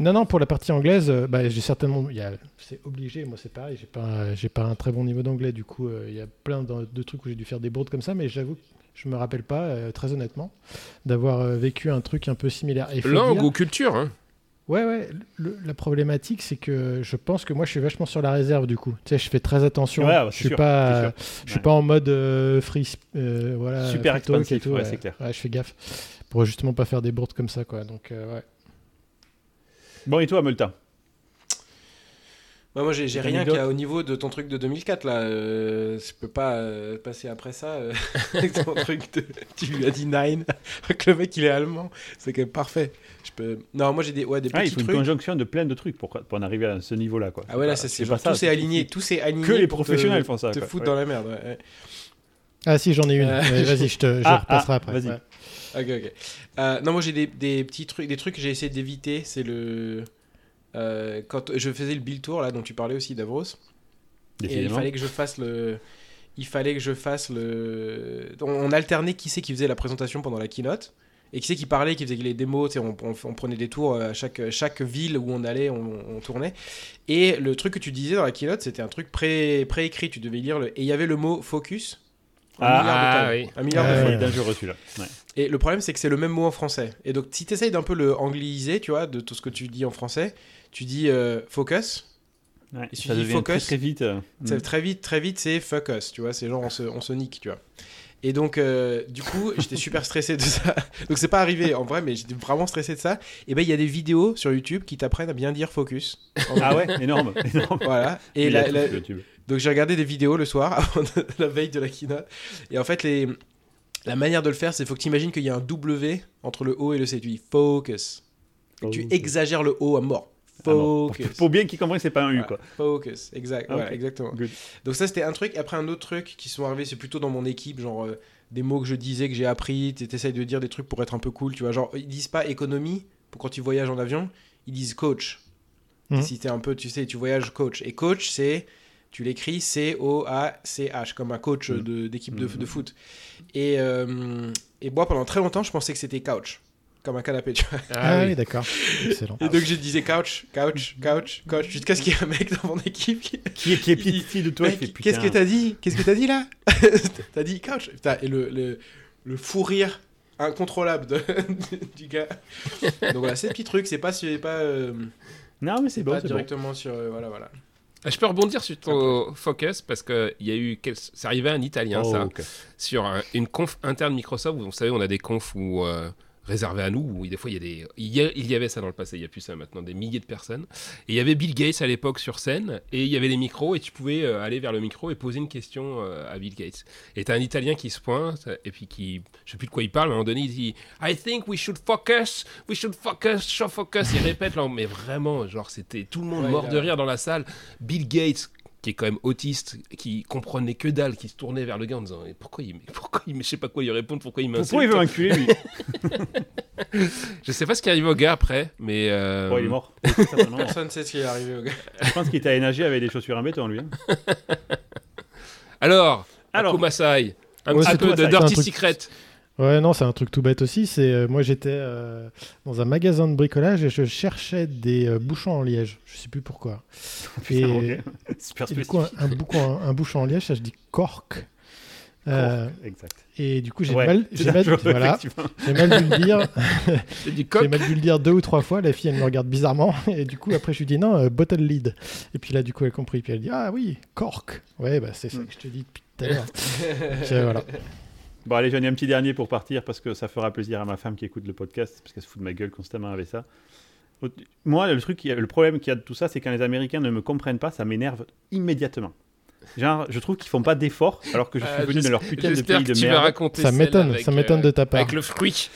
Non, non, pour la partie anglaise, euh, bah, j'ai certainement. C'est obligé, moi c'est pareil, j'ai pas, j'ai pas un très bon niveau d'anglais, du coup, euh, il y a plein de, trucs où j'ai dû faire des bourdes comme ça, mais j'avoue je me rappelle pas, euh, très honnêtement, d'avoir vécu un truc un peu similaire. Et Langue ou culture, hein Ouais, ouais. la problématique, c'est que je pense que moi, je suis vachement sur la réserve du coup. Tu sais, je fais très attention. je suis pas, je suis pas en mode free, voilà. Super expansif, ouais, c'est clair. je fais gaffe pour justement pas faire des bourdes comme ça, quoi. Donc, ouais. Bon, et toi, Multa? Bah, moi, j'ai rien qui au niveau de ton truc de 2004 là. Euh, je peux pas euh, passer après ça. Euh, avec ton truc de, tu lui as dit nine. que le mec il est allemand, c'est quand même parfait. Je peux. Non, moi j'ai des ouais des ah, petits il faut une conjonction de plein de trucs pour, pour en arriver à ce niveau là quoi. Ah ouais là, c'est tout s'est aligné, tout s'est aligné. Que les professionnels font ça. Te foutre dans la merde. Ouais. Ah si, j'en ai une. Vas-y, je te je ah, repasserai ah, après. Vas-y. Ok ok. non, moi j'ai des, des petits trucs, des trucs que j'ai essayé d'éviter. C'est le euh, quand je faisais le Bill Tour là dont tu parlais aussi Davos, et il fallait que je fasse le, il fallait que je fasse le, on, alternait qui c'est qui faisait la présentation pendant la keynote et qui c'est qui parlait, qui faisait les démos, on, on, prenait des tours à chaque, chaque ville où on allait, on, tournait. Et le truc que tu disais dans la keynote, c'était un truc pré, écrit tu devais lire le, et il y avait le mot focus. Un ah, milliard de ah, oui. Un milliard de fois. dangereux celui-là. Et le problème, c'est que c'est le même mot en français. Et donc, si tu essayes d'un peu le angliser, tu vois, de tout ce que tu dis en français, tu dis euh, focus. et ça tu dis focus, très, vite. Euh, très vite, très vite, c'est focus, tu vois, c'est genre on se, on se nique, tu vois. Et donc, euh, du coup, j'étais super stressé de ça. Donc, c'est pas arrivé en vrai, mais j'étais vraiment stressé de ça. Et ben, il y a des vidéos sur YouTube qui t'apprennent à bien dire focus. Ah ouais, énorme. énorme. Voilà. Et la, donc, j'ai regardé des vidéos le soir avant la veille de la keynote. Et en fait, les... la manière de le faire, c'est faut que tu imagines qu'il y a un W entre le O et le C. Tu dis focus. tu exagères le O à mort. Ah focus. pour, bien qu'ils comprennent, c'est pas un U, quoi. Focus, exact, exactement. Donc ça, c'était un truc. Après, un autre truc qui sont arrivés, c'est plutôt dans mon équipe, genre euh, des mots que je disais, que j'ai appris. Tu essayes de dire des trucs pour être un peu cool, tu vois. Genre, ils disent pas économie pour quand tu voyages en avion, ils disent coach. Mhm. Si t'es un peu, tu sais, tu voyages coach. Et coach, c'est, tu l'écris C-O-A-C-H, comme un coach mhm. d'équipe de, de, foot. Et, euh, et moi, pendant très longtemps, je pensais que c'était couch comme un canapé, tu vois. Ah, oui, d'accord. Excellent. Et donc je disais couch, couch, couch, couch, jusqu'à ce qu'il y ait un mec dans mon équipe qui, qui, est, qui est petit de toi. Qu'est-ce que t'as dit? Qu'est-ce que t'as dit là? T'as dit couch. Putain, et le, le, le, fou rire incontrôlable de, du gars. Donc voilà, c'est petit truc, c'est pas, pas euh, non mais c'est bon, directement sur euh, voilà voilà. Ah, je peux rebondir sur ton focus parce que il y a eu c'est arrivé un italien oh, ça sur une conf interne Microsoft vous savez on a des confs où euh, réservé à nous. Où des fois, il y, a des, il y, avait ça dans le passé, il n'y a plus ça maintenant, des milliers de personnes. Et il y avait Bill Gates à l'époque sur scène, et il y avait les micros, et tu pouvais euh, aller vers le micro et poser une question euh, à Bill Gates. Et tu as un Italien qui se pointe, et puis qui, je sais plus de quoi il parle, mais à un moment donné, il dit I think we should focus, we should focus, show focus. Il répète, là, mais vraiment, genre, c'était tout le monde mort de rire dans la salle. Bill Gates, qui est quand même autiste, qui comprenait que dalle, qui se tournait vers le gars en disant pourquoi il, pourquoi il, je sais pas quoi lui répondre, pourquoi il m'insulte. Pourquoi il veut m'inculer lui Je sais pas ce qui est arrivé au gars après, mais. Euh... il est mort. Personne ne sait ce qui est arrivé au gars. Je pense qu'il était nager avec des chaussures en béton lui. Hein. Alors, Alors Masai, un petit peu de Dirty Secret. Ouais, non, c'est un truc tout bête aussi. C'est euh, moi, j'étais euh, dans un magasin de bricolage et je cherchais des euh, bouchons en liège. Je sais plus pourquoi. et, Super du coup, un, bouchon, un, bouchon en liège, ça se dit cork. exact. Et du coup, j'ai mal, j'ai mal, voilà, j'ai mal dû le dire. j'ai mal dû le dire deux ou trois fois. La fille, elle me regarde bizarrement. Et du coup, après, je lui dis non, bottle lid. Et puis là, du coup, elle a compris. Puis elle dit ah oui, cork. Ouais, bah c'est ça que je te dis depuis tout à l'heure. voilà. Bon, allez, j'en ai un petit dernier pour partir parce que ça fera plaisir à ma femme qui écoute le podcast parce qu'elle se fout de ma gueule constamment avec ça. Moi, le truc, le problème qu'il y a de tout ça, c'est quand les Américains ne me comprennent pas, ça m'énerve immédiatement. Genre, je trouve qu'ils font pas d'efforts alors que je suis euh, venu de leur putain de pays de merde. Ça m'étonne, ça m'étonne de ta part. Avec le fruit.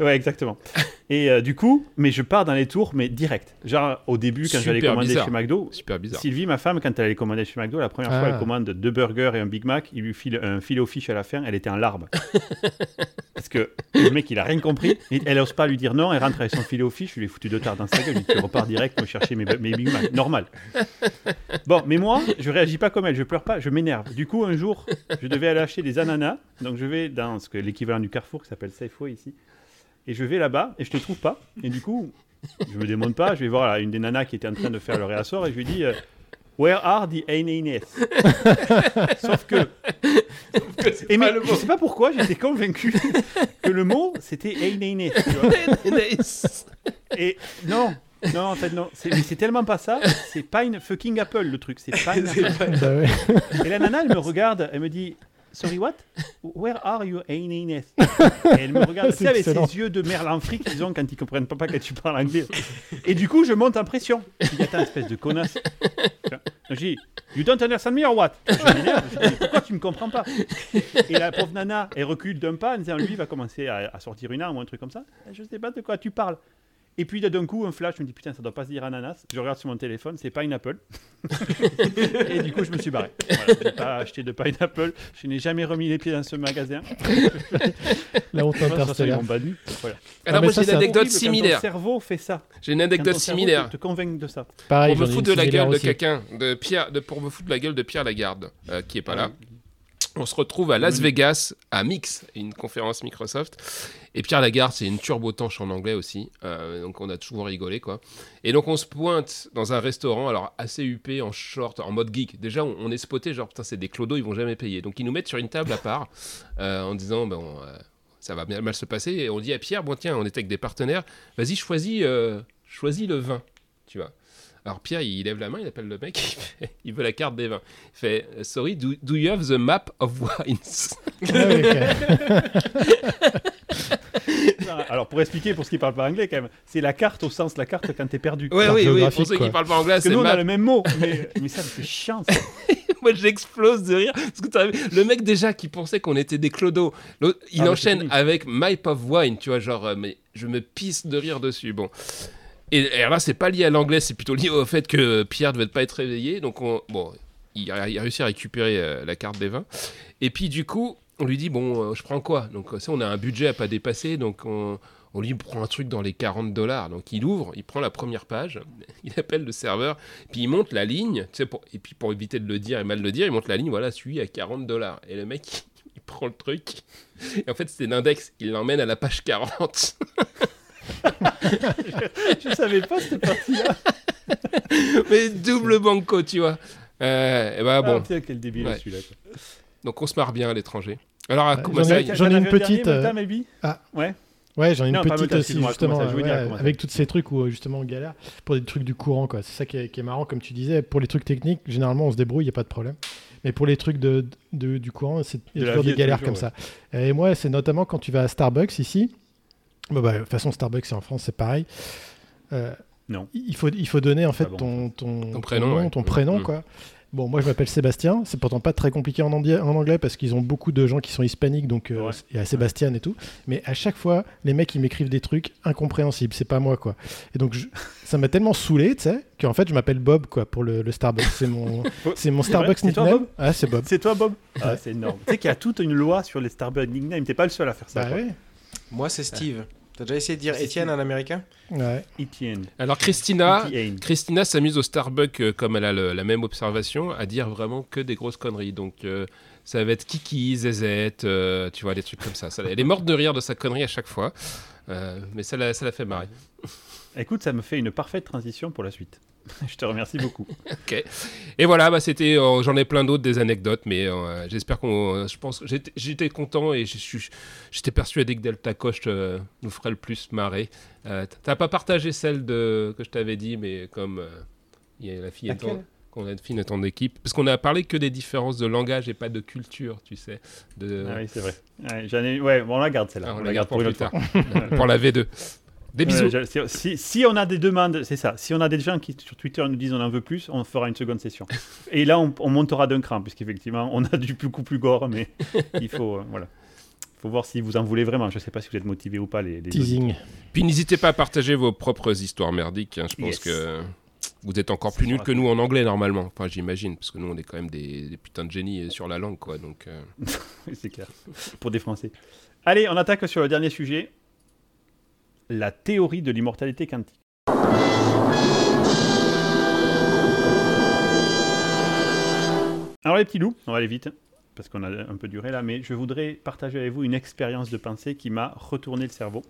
Ouais, exactement. Et euh, du coup, mais je pars dans les tours, mais direct. Genre, au début, quand j'allais commander chez McDo, Super bizarre. Sylvie, ma femme, quand elle allait commander chez McDo, la première fois, elle ah. commande deux burgers et un Big Mac, il lui file un filet au fiche à la fin, elle était en larmes. Parce que le mec, il a rien compris. Elle n'ose pas lui dire non, elle rentre avec son filet au fiche, je lui ai foutu deux tard dans sa gueule, il repart direct pour chercher mes, mes Big Mac. Normal. Bon, mais moi, je réagis pas comme elle, je pleure pas, je m'énerve. Du coup, un jour, je devais aller acheter des ananas, donc je vais dans ce que l'équivalent du Carrefour qui s'appelle Safeway ici. Et je vais là-bas et je te trouve pas. Et du coup, je me démonte pas. Je vais voir une des nanas qui était en train de faire le réassort et je lui dis euh, Where are the ANANS Sauf que. et mais, je sais pas pourquoi, j'étais convaincu que le mot c'était ANANS. et non, non, en fait, non. Mais c'est tellement pas ça. C'est pas une fucking Apple le truc. C'est pas une Apple. Bah et la nana, elle me regarde, elle me dit Sorry, what? Where are you aiming Et elle me regarde aussi avec ses yeux de merlan fric qu'ils ont quand ils comprennent pas que tu parles anglais. Et du coup, je monte en pression. Je dis, attends, espèce de connasse. Je dis, you don't understand me or what? Je m'énerve. Je dis, pourquoi tu me comprends pas? Et la pauvre nana, elle recule d'un pas en disant, lui, va commencer à, à sortir une arme ou un truc comme ça. Je sais pas de quoi tu parles. Et puis d'un coup, un flash, je me dis putain, ça doit pas se dire ananas. Je regarde sur mon téléphone, c'est pas une Apple. et du coup, je me suis barré. Voilà, j'ai pas acheté de Apple. Je n'ai jamais remis les pieds dans ce magasin. La honte interstellaire. Voilà. Alors, moi, j'ai une anecdote similaire. Ton cerveau fait ça. J'ai une anecdote similaire. Te, te convainc de ça. Pareil, pour me foutre de la gueule de quelqu'un, de Pierre, de, pour me foutre de la gueule de Pierre Lagarde, euh, qui est pas là. On se retrouve à Las Vegas, à Mix, une conférence Microsoft. Et Pierre Lagarde, c'est une turbo-tanche en anglais aussi. Euh, donc on a toujours rigolé, quoi. Et donc on se pointe dans un restaurant, alors assez huppé, en short, en mode geek. Déjà, on, est spoté, genre, putain, c'est des clodos, ils vont jamais payer. Donc ils nous mettent sur une table à part, euh, en disant, bon, euh, ça va bien mal se passer. Et on dit à Pierre, bon, tiens, on était avec des partenaires, vas-y, choisis, choisis le vin, tu vois. Alors Pierre, il lève la main, il appelle le mec, il, veut la carte des vins. Il fait Sorry, do, do you have the map of wines? Ah Alors pour expliquer pour ceux qui parlent pas anglais quand même, c'est la carte au sens la carte quand t'es perdu. Ouais, oui, oui, pour ceux qui parlent pas anglais, c'est nous on a le même mot, mais, mais ça c'est chiant. Ça. Moi j'explose de rire parce que le mec déjà qui pensait qu'on était des clodos, il ah, enchaîne avec Map of Wine, tu vois genre euh, mais je me pisse de rire dessus. Bon. Et, là, c'est pas lié à l'anglais, c'est plutôt lié au fait que Pierre devait pas être réveillé. Donc, on, bon, il a, réussi à récupérer euh, la carte des vins. Et puis, du coup, on lui dit Bon, euh, je prends quoi? Donc, on a un budget à pas dépasser. Donc, on, lui prend un truc dans les 40 dollars. Donc, il ouvre, il prend la première page, il appelle le serveur, puis il monte la ligne. Et puis, pour éviter de le dire et mal le dire, il monte la ligne voilà, celui à 40 dollars. Et le mec, il prend le truc. Et en fait, c'était l'index. Il l'emmène à la page 40. je, ne savais pas cette partie-là. Mais double banco, tu vois. Euh, et bah, bon. Ah, quel débile celui-là. Donc on se marre bien à l'étranger. Alors, à j'en ai, une petite. Euh... Ah. Ouais. Ouais, j'en ai une petite aussi, justement, avec tous ces trucs où justement on galère pour des trucs du courant. quoi. C'est ça qui est, qui est, marrant, comme tu disais. Pour les trucs techniques, généralement on se débrouille, il n'y a pas de problème. Mais pour les trucs de, de du courant, c'est toujours des galères comme ça. Et moi, c'est notamment quand tu vas à Starbucks ici, bah, bah, de toute façon, Starbucks en France, c'est pareil. Euh, non. Il faut, il faut donner en fait ton, ton, prénom, ton prénom, mm. quoi. Bon, moi je m'appelle Sébastien. C'est pourtant pas très compliqué en, anglais, en anglais parce qu'ils ont beaucoup de gens qui sont hispaniques, donc euh, il y a Sébastien et tout. Mais à chaque fois, les mecs ils m'écrivent des trucs incompréhensibles. C'est pas moi quoi. Et donc ça m'a tellement saulé, tu sais, qu'en fait je m'appelle Bob quoi pour le, Starbucks. C'est mon, c'est mon Starbucks nickname. Ah c'est Bob. C'est toi Bob. Ah, c'est énorme. tu sais qu'il y a toute une loi sur les Starbucks nicknames. T'es pas le seul à faire ça. Bah, Moi c'est Steve. T'as déjà essayé de dire Étienne en américain Ouais. Étienne. Alors Christina, Christina s'amuse au Starbucks euh, comme elle a la même observation à dire vraiment que des grosses conneries. Donc euh, ça va être Kiki, Zezette, euh, tu vois des trucs comme ça. Elle est morte de rire de sa connerie à chaque fois, mais ça la, ça la fait marrer. Écoute, ça me fait une parfaite transition pour la suite. je te remercie beaucoup. ok. Et voilà, bah, c'était, euh, j'en ai plein d'autres des anecdotes, mais euh, j'espère qu'on, euh, je pense, j'étais, content et j'étais persuadé que Delta Coche nous ferait le plus marrer. T'as pas partagé celle de que je t'avais dit, mais comme il y a la fille étant, qu'on a une fille étant d'équipe, parce qu'on a parlé que des différences de langage et pas de culture, tu sais. De... Ah oui, c'est vrai. Ouais, j'en ai... ouais, bon, on la garde celle-là. Ah, on, la garde pour, plus tard. pour la V2. Des bisous. si, si, on a des demandes, c'est ça. Si on a des gens qui sur Twitter nous disent on en veut plus, on fera une seconde session. Et là, on, montera d'un cran, puisqu'effectivement, on a du beaucoup plus gore, mais il faut, euh, voilà. faut voir si vous en voulez vraiment. Je ne sais pas si vous êtes motivé ou pas. Les, Teasing. Puis n'hésitez pas à partager vos propres histoires merdiques. Hein. Je pense que vous êtes encore plus nuls que nous en anglais normalement. Enfin, j'imagine, parce que nous, on est quand même des, putains de génies sur la langue, quoi. Donc. Euh. c'est clair. Pour des Français. Allez, on attaque sur le dernier sujet la théorie de l'immortalité quantique. Alors les petits loups, on va aller vite, parce qu'on a un peu duré là, mais je voudrais partager avec vous une expérience de pensée qui m'a retourné le cerveau.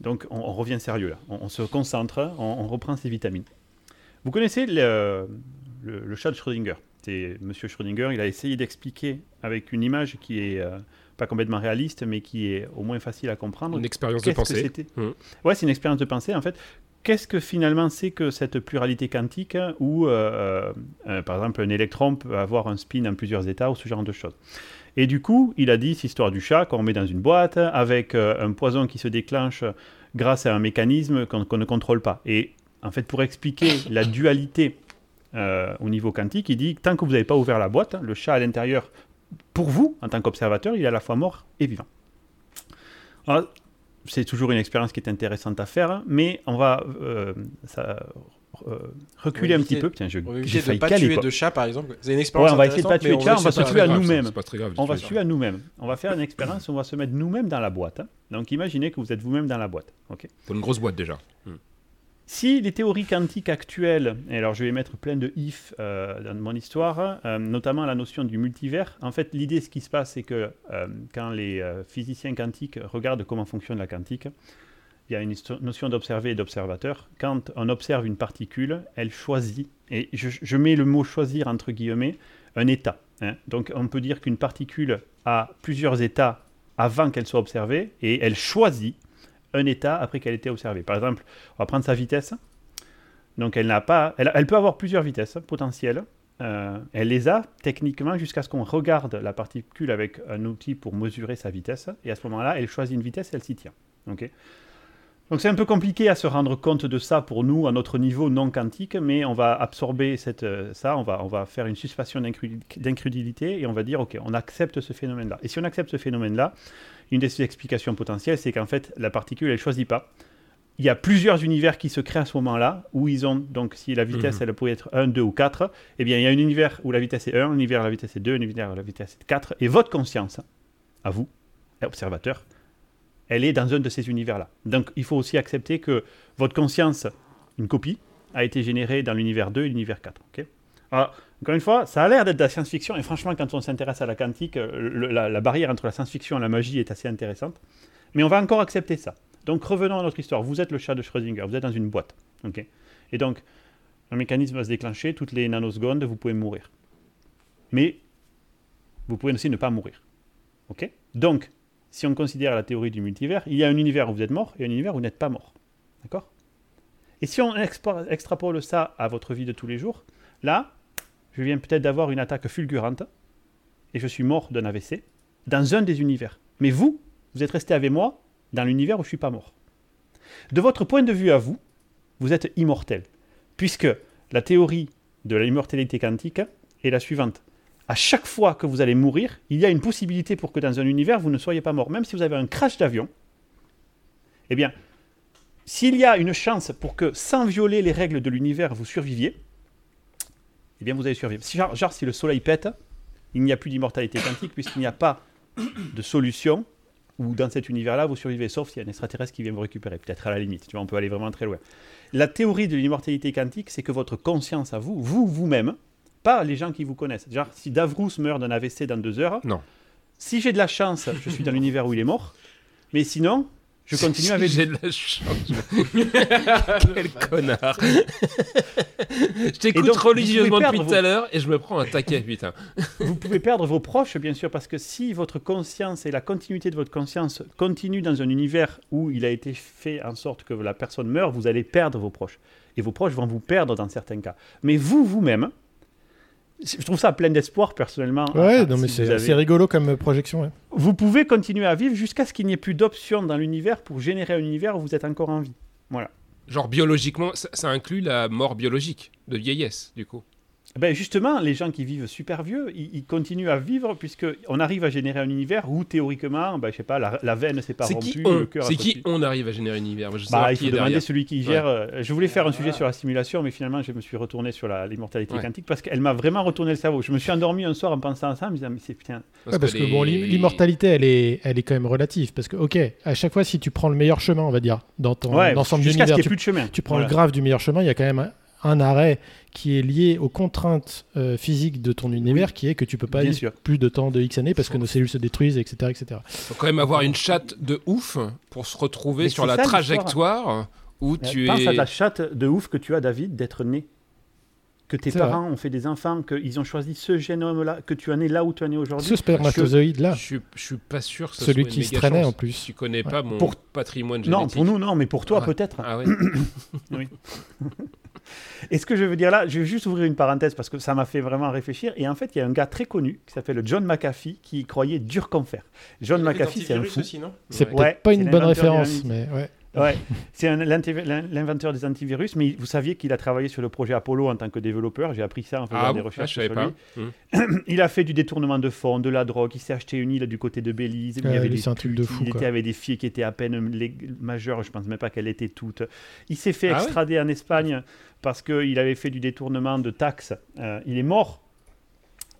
Donc on, revient sérieux là, on, se concentre, on, reprend ses vitamines. Vous connaissez le, chat de Schrödinger C'est Monsieur Schrödinger, il a essayé d'expliquer avec une image qui est... Euh, pas complètement réaliste, mais qui est au moins facile à comprendre. Une expérience de pensée. Mmh. Ouais, c'est une expérience de pensée. En fait, qu'est-ce que finalement c'est que cette pluralité quantique où, euh, euh, par exemple, un électron peut avoir un spin en plusieurs états ou ce genre de choses? Et du coup, il a dit cette histoire du chat qu'on met dans une boîte avec euh, un poison qui se déclenche grâce à un mécanisme qu'on ne contrôle pas. Et en fait, pour expliquer la dualité au niveau quantique, il dit tant que vous n'avez pas ouvert la boîte, le chat à l'intérieur pour vous, en tant qu'observateur, il est à la fois mort et vivant. c'est toujours une expérience qui est intéressante à faire, mais on va euh, ça, euh, reculer un petit peu. Tiens, je, j'ai failli pas tuer de chat, par exemple. C'est une expérience. Ouais, on va essayer de pas tuer de chat, on va se tuer à nous-mêmes. On va se tuer à nous-mêmes. On va faire une expérience, on va se mettre nous-mêmes dans la boîte. Hein. Donc imaginez que vous êtes vous-même dans la boîte. Ok. Pour une grosse boîte déjà. Hmm. Si les théories quantiques actuelles, et alors je vais mettre plein de if euh, dans mon histoire, euh, notamment la notion du multivers, en fait l'idée ce qui se passe c'est que euh, quand les physiciens quantiques regardent comment fonctionne la quantique, il y a une notion d'observer et d'observateur. Quand on observe une particule, elle choisit, et je, mets le mot choisir entre guillemets, un état. Hein. Donc on peut dire qu'une particule a plusieurs états avant qu'elle soit observée, et elle choisit un état après qu'elle ait été observée. Par exemple, on va prendre sa vitesse. Donc elle n'a pas, elle, peut avoir plusieurs vitesses potentielles. Euh, elle les a techniquement jusqu'à ce qu'on regarde la particule avec un outil pour mesurer sa vitesse. Et à ce moment-là, elle choisit une vitesse et elle s'y tient. Ok? Donc c'est un peu compliqué à se rendre compte de ça pour nous à notre niveau non quantique, mais on va absorber cette, euh, ça, on va, on va faire une suspension d'incrédulité et on va dire ok, on accepte ce phénomène-là. Et si on accepte ce phénomène-là, une des explications potentielles, c'est qu'en fait la particule elle choisit pas. Il y a plusieurs univers qui se créent à ce moment-là, où ils ont, donc si la vitesse mhm. elle pourrait être 1, 2 ou 4, eh bien il y a un univers où la vitesse est 1, un univers où la vitesse est 2, un univers où la vitesse est 4, et votre conscience, à vous, observateur, elle est dans un de ces univers-là. Donc il faut aussi accepter que votre conscience, une copie, a été générée dans l'univers 2 et l'univers 4. Alors, encore une fois, ça a l'air d'être de la science-fiction, et franchement, quand on s'intéresse à la quantique, euh, la, barrière entre la science-fiction et la magie est assez intéressante. Mais on va encore accepter ça. Donc revenons à notre histoire. Vous êtes le chat de Schrödinger, vous êtes dans une boîte. et donc, un mécanisme va se déclencher, toutes les nanosecondes, vous pouvez mourir. Mais vous pouvez aussi ne pas mourir. donc, si on considère la théorie du multivers, il y a un univers où vous êtes mort et un univers où vous n'êtes pas mort. D'accord? Et si on extrapole ça à votre vie de tous les jours, là, je viens peut-être d'avoir une attaque fulgurante et je suis mort d'un AVC dans un des univers. Mais vous, vous êtes resté avec moi dans l'univers où je ne suis pas mort. De votre point de vue à vous, vous êtes immortel, puisque la théorie de l'immortalité quantique est la suivante à chaque fois que vous allez mourir, il y a une possibilité pour que dans un univers, vous ne soyez pas mort. Même si vous avez un crash d'avion, eh bien, s'il y a une chance pour que, sans violer les règles de l'univers, vous surviviez, eh bien, vous allez survivre. Genre, genre si le soleil pète, il n'y a plus d'immortalité quantique, puisqu'il n'y a pas de solution où dans cet univers-là, vous survivez, sauf s'il y a un extraterrestre qui vient vous récupérer, peut-être à la limite, tu vois, on peut aller vraiment très loin. La théorie de l'immortalité quantique, c'est que votre conscience à vous, vous-même, pas les gens qui vous connaissent. Genre, si Davrous meurt d'un AVC dans deux heures, non. si j'ai de la chance, je suis dans l'univers où il est mort. Mais sinon, je continue avec. J'ai de la chance. Quel connard. je t'écoute religieusement depuis tout à l'heure et je me prends un taquet, putain. vous pouvez perdre vos proches, bien sûr, parce que si votre conscience et la continuité de votre conscience continuent dans un univers où il a été fait en sorte que la personne meurt, vous allez perdre vos proches. Et vos proches vont vous perdre dans certains cas. Mais vous, vous-même, je trouve ça plein d'espoir personnellement. Ouais, non, mais c'est rigolo comme projection. Vous pouvez continuer à vivre jusqu'à ce qu'il n'y ait plus d'options dans l'univers pour générer un univers où vous êtes encore en vie. Voilà. Genre biologiquement, ça inclut la mort biologique de vieillesse, du coup. Ben justement, les gens qui vivent super vieux, ils, continuent à vivre puisqu'on arrive à générer un univers où théoriquement, ben, je sais pas, la, la veine s'est pas rompue, le cœur. C'est qui on arrive à générer un univers? Je bah, Il faut demander celui qui gère. Euh, je voulais faire un sujet sur la simulation, mais finalement, je me suis retourné sur l'immortalité quantique parce qu'elle m'a vraiment retourné le cerveau. Je me suis endormi un soir en pensant à ça, en me disant, mais c'est putain. Parce, que, bon, l'immortalité, elle est, elle est quand même relative parce que, ok, à chaque fois, si tu prends le meilleur chemin, on va dire, dans ton ensemble d'univers, tu, tu prends le grave du meilleur chemin, il y a quand même un arrêt qui est lié aux contraintes euh, physiques de ton univers, qui est que tu peux pas vivre plus de temps de X années parce que nos cellules se détruisent, etc. etc. faut quand même avoir une chatte de ouf pour se retrouver sur la trajectoire où tu Pense es... à ta chatte de ouf que tu as, David, d'être né. Que tes parents ont fait des enfants, qu'ils ont choisi ce génome-là, que tu es né là où tu es né aujourd'hui. Ce spermatozoïde-là. Je, je suis pas sûr que Celui qui se traînait en plus. Tu connais pas mon pour... patrimoine génétique. Non, pour nous, non, mais pour toi, ah. peut-être. Ah oui. oui. Et ce que je veux dire là, je vais juste ouvrir une parenthèse parce que ça m'a fait vraiment réfléchir. Et en fait, il y a un gars très connu qui s'appelle John McAfee qui croyait dur comme fer. John McAfee, c'est un fou. C'est peut-être pas une bonne référence, mais ouais. Ouais, c'est l'inventeur des antivirus, mais vous saviez qu'il a travaillé sur le projet Apollo en tant que développeur. J'ai appris ça en faisant ah des recherches ah, sur lui. Hum. il a fait du détournement de fonds, de la drogue. Il s'est acheté une île du côté de Belize. il, avait des un truc de fou, il était avec des filles qui étaient à peine majeures. Je pense même pas qu'elles étaient toutes. Il s'est fait ah extrader en Espagne parce qu'il avait fait du détournement de taxes. Euh, il est mort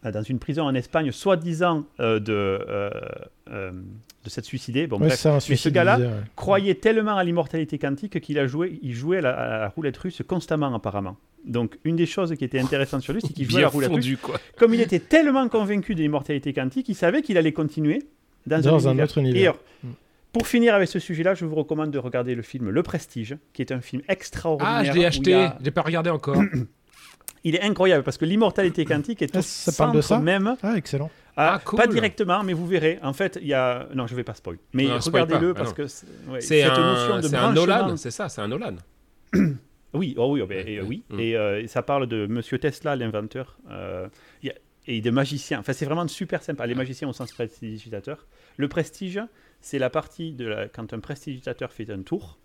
euh, dans une prison en Espagne, soi-disant euh, de, de s'être suicidé. Bon, bref. Mais ce gars-là croyait tellement à l'immortalité quantique qu'il a joué, il jouait à la, roulette russe constamment apparemment. Donc une des choses qui était intéressante sur lui, c'est qu'il jouait à la roulette russe. Comme il était tellement convaincu de l'immortalité quantique, il savait qu'il allait continuer dans, un, autre univers. Mm. Pour finir avec ce sujet-là, je vous recommande de regarder le film Le Prestige, qui est un film extraordinaire. Ah, je l'ai acheté, a... je l'ai pas regardé encore. Il est incroyable parce que l'immortalité quantique est au ça centre de ça même. Ah, excellent. Ah, ah Pas directement, mais vous verrez. En fait, il y a. Non, je vais pas spoil. Mais regardez-le ah, parce que c'est un... notion de un Nolan, c'est ça, c'est un Nolan. Oui, oh oui, oh, ben, oui. Mm. Et, ça parle de Monsieur Tesla, l'inventeur, et de magiciens. Enfin, c'est vraiment super sympa. Les magiciens au sens prestidigitateur. Le prestige, c'est la partie de la... quand un prestidigitateur fait un tour,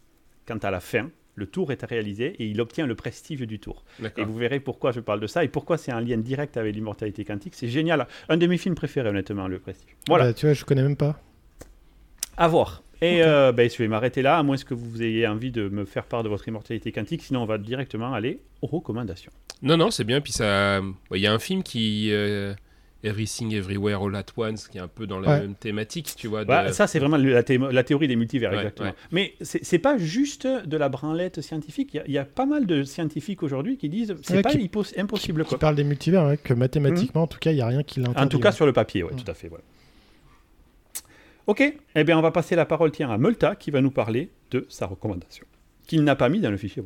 quand à la fin, le tour est réalisé et il obtient le prestige du tour. Et vous verrez pourquoi je parle de ça et pourquoi c'est un lien direct avec l'immortalité quantique. C'est génial. Un de mes films préférés, honnêtement, le prestige. Voilà. Bah, tu vois, je connais même pas. À voir. Et euh, ben, je vais m'arrêter là, à moins que vous ayez envie de me faire part de votre immortalité quantique. Sinon, on va directement aller aux recommandations. Non, non, c'est bien. Puis ça, il y a un film qui. Euh, Everything Everywhere All At Once, qui est un peu dans la même thématique, tu vois. Bah, ça, c'est vraiment la, théorie des multivers, exactement. Mais c'est pas juste de la branlette scientifique. Il y, a pas mal de scientifiques aujourd'hui qui disent c'est pas impossible. Qui, parlent des multivers, que mathématiquement, en tout cas, il n'y a rien qui l'interdit. En tout cas, sur le papier, oui, tout à fait. Ok, eh bien, on va passer la parole tiens, à Multa qui va nous parler de sa recommandation, qu'il n'a pas mis dans le fichier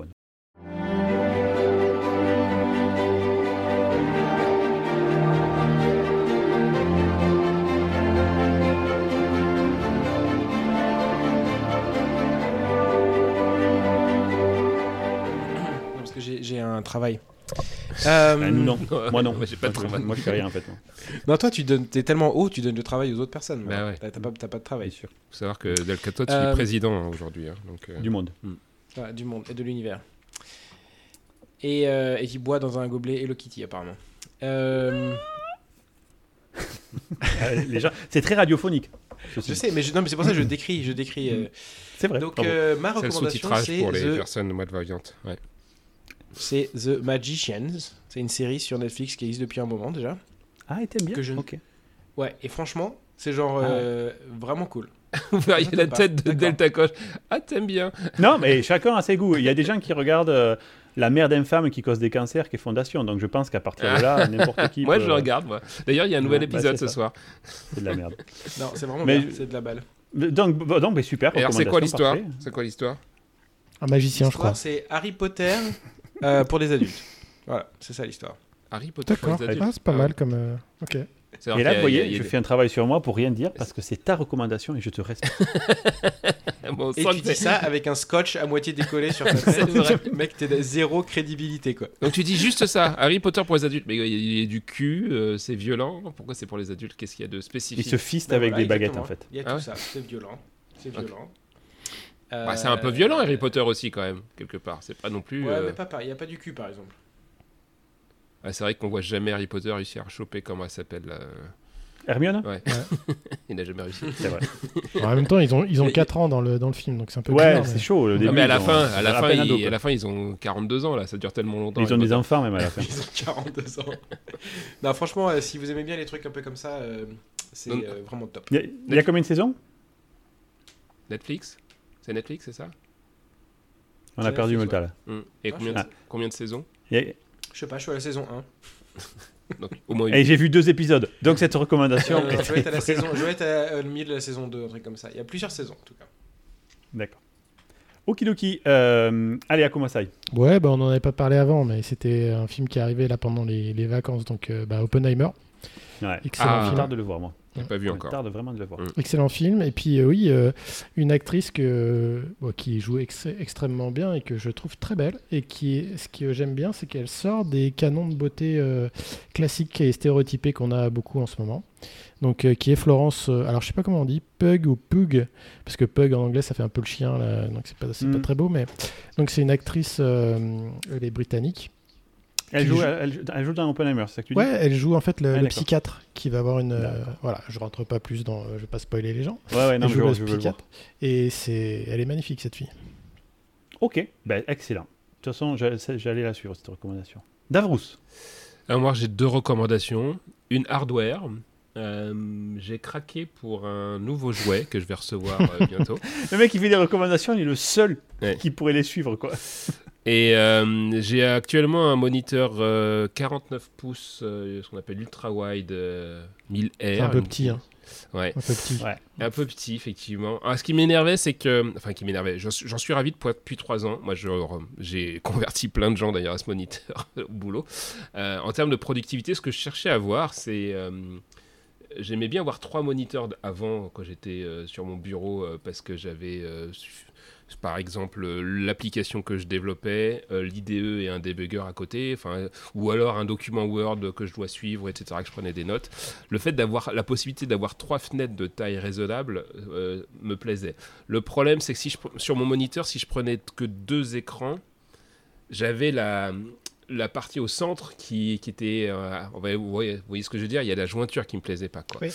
j'ai un travail. Euh... Bah, non, moi non, j'ai pas de travail. Moi je fais rien en fait. Non, toi tu donnes, es tellement haut, tu donnes du travail aux autres personnes. Bah ouais. T'as pas, pas, de travail. sûr. Faut savoir que Delcato, tu es euh, président hein, aujourd'hui. Hein, donc, euh, Du monde. Hmm. du monde et de l'univers. Et, euh, et qui boit dans un gobelet Hello Kitty apparemment. Les gens, c'est très radiophonique. Je, sais, mais, non, mais c'est pour ça que je décris. Je décris c'est vrai. Donc ma recommandation, c'est pour les personnes malvoyantes. Ouais c'est The Magicians. C'est une série sur Netflix qui existe depuis un moment déjà. Ah, et t'aimes bien que je... Ok. Ouais, et franchement, c'est genre ah euh, vraiment cool. Vous verriez la tête de Delta Coche. Ah, t'aimes bien. Non, mais chacun a ses goûts. Il y a des gens qui regardent euh, La mère d'infâme qui cause des cancers, qui est Fondation. Donc je pense qu'à partir de là, n'importe qui. moi, je regarde, moi. D'ailleurs, il y a un nouvel bah, épisode ce soir. C'est de la merde. non, c'est vraiment mais... c'est de la balle. Donc, donc mais super. Et c'est quoi l'histoire C'est quoi l'histoire Un magicien, je crois. C'est Harry Potter euh, pour les adultes. Voilà, c'est ça l'histoire. Harry Potter pour les adultes. Ah, c'est pas mal comme. Euh, ok. Et là, vous voyez, je fais un travail sur moi pour rien dire parce que c'est ta recommandation et je te respecte. et tu dis ça avec un scotch à moitié décollé sur ta tête. Mec, t'es zéro crédibilité quoi. Donc tu dis juste ça, Harry Potter pour les adultes, mais il y a du cul, euh, c'est violent. Pourquoi c'est pour les adultes? Qu'est-ce qu'il y a de spécifique? Il se fiste ben avec des baguettes en fait. Il y a tout ah ça, c'est violent. C'est violent. Bah, c'est un peu violent Harry Potter aussi quand même, quelque part. C'est pas non plus. Ouais, euh, mais pas. Il n'y a pas du cul par exemple. Ah, c'est vrai qu'on voit jamais Harry Potter réussir à choper comment elle s'appelle. Euh... Hermione Ouais. il n'a jamais réussi. C'est vrai. en même temps, ils ont, ils ont 4 ans dans le, dans le film, donc c'est un peu Ouais, c'est chaud. Le début, mais à la, fin, à, la fin, ils, à la fin, ils ont 42 ans, là. Ça dure tellement longtemps. Ils ont des enfants, même à la fin. ils ont 42 ans. non, franchement, euh, si vous aimez bien les trucs un peu comme ça, euh, c'est vraiment top. Il y, y, a combien de saisons? Netflix? C'est Netflix, c'est ça? On a perdu Multa hmm. Et combien, de, combien de saisons? Je sais pas, je suis à la saison 1. Donc, au moins Et j'ai vu deux épisodes. Donc cette recommandation. je vais être à la saison, je vais être au milieu de la saison 2, un truc comme ça. Il y a plusieurs saisons en tout cas. D'accord. Okidoki. Euh, allez, à Kumasai. Ouais, bah, on n'en avait pas parlé avant, mais c'était un film qui est arrivé là pendant les, les vacances, donc euh, bah, Oppenheimer. Ouais. Excellent ah, film. de le voir, moi. J'ai pas vu encore. Tarde vraiment de le voir. Mm. Excellent film. Et puis euh, oui, euh, une actrice que, qui joue extrêmement bien et que je trouve très belle. Et qui ce que j'aime bien, c'est qu'elle sort des canons de beauté euh, classiques et stéréotypés qu'on a beaucoup en ce moment. Donc qui est Florence. alors je sais pas comment on dit, Pug ou Pug, parce que Pug en anglais ça fait un peu le chien, là, donc c'est pas, pas mm. très beau. Mais donc c'est une actrice, elle est britannique. Elle joue, Elle, joue, dans Oppenheimer, c'est ça que tu dis? Ouais, elle joue en fait le, ah, psychiatre qui va avoir une. Euh, voilà, je rentre pas plus dans. Je vais pas spoiler les gens. Ouais, ouais, non, je, joue le psychiatre. Et c'est, elle est magnifique cette fille. Ok, ben, excellent. De toute façon, j'allais la suivre cette recommandation. Davrous. Alors moi, j'ai deux recommandations. Une hardware. Euh, j'ai craqué pour un nouveau jouet que je vais recevoir euh, bientôt. le mec qui fait des recommandations, il est le seul qui pourrait les suivre. Quoi. Et euh, j'ai actuellement un moniteur 49 euh, pouces, euh, ce qu'on appelle ultra wide 1000R. C'est un peu petit, hein. Ouais. Un peu petit. Ouais. Un peu petit, effectivement. Alors, ce qui m'énervait, c'est que. Enfin, qui m'énervait. J'en suis ravi depuis trois ans. Moi, j'ai converti plein de gens d'ailleurs à ce moniteur au boulot. en termes de productivité, ce que je cherchais à voir, c'est. J'aimais bien avoir trois moniteurs avant quand j'étais sur mon bureau parce que j'avais par exemple l'application que je développais, l'IDE et un debugger à côté, enfin, ou alors un document Word que je dois suivre, etc., que je prenais des notes. Le fait d'avoir la possibilité d'avoir trois fenêtres de taille raisonnable me plaisait. Le problème, c'est que si je, sur mon moniteur, si je prenais que deux écrans, j'avais la, la partie au centre qui, qui était. Euh, vous, voyez, ce que je veux dire Il y a la jointure qui me plaisait pas. Quoi.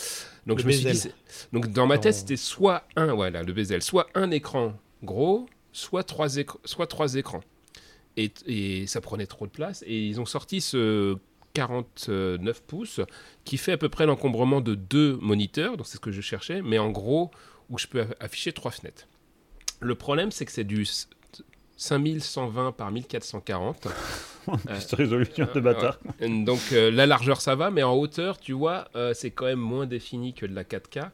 Donc, je me suis dit, donc dans ma tête, c'était soit un, voilà, le bezel, soit un écran gros, soit trois, soit trois écrans. Et, et, ça prenait trop de place. Et ils ont sorti ce 49 pouces qui fait à peu près l'encombrement de deux moniteurs, donc c'est ce que je cherchais, mais en gros, où je peux afficher trois fenêtres. Le problème, c'est que c'est du 5120 par 1440. Cette résolution de bâtard. Donc euh, la largeur ça va, mais en hauteur, tu vois, euh, c'est quand même moins défini que de la 4K.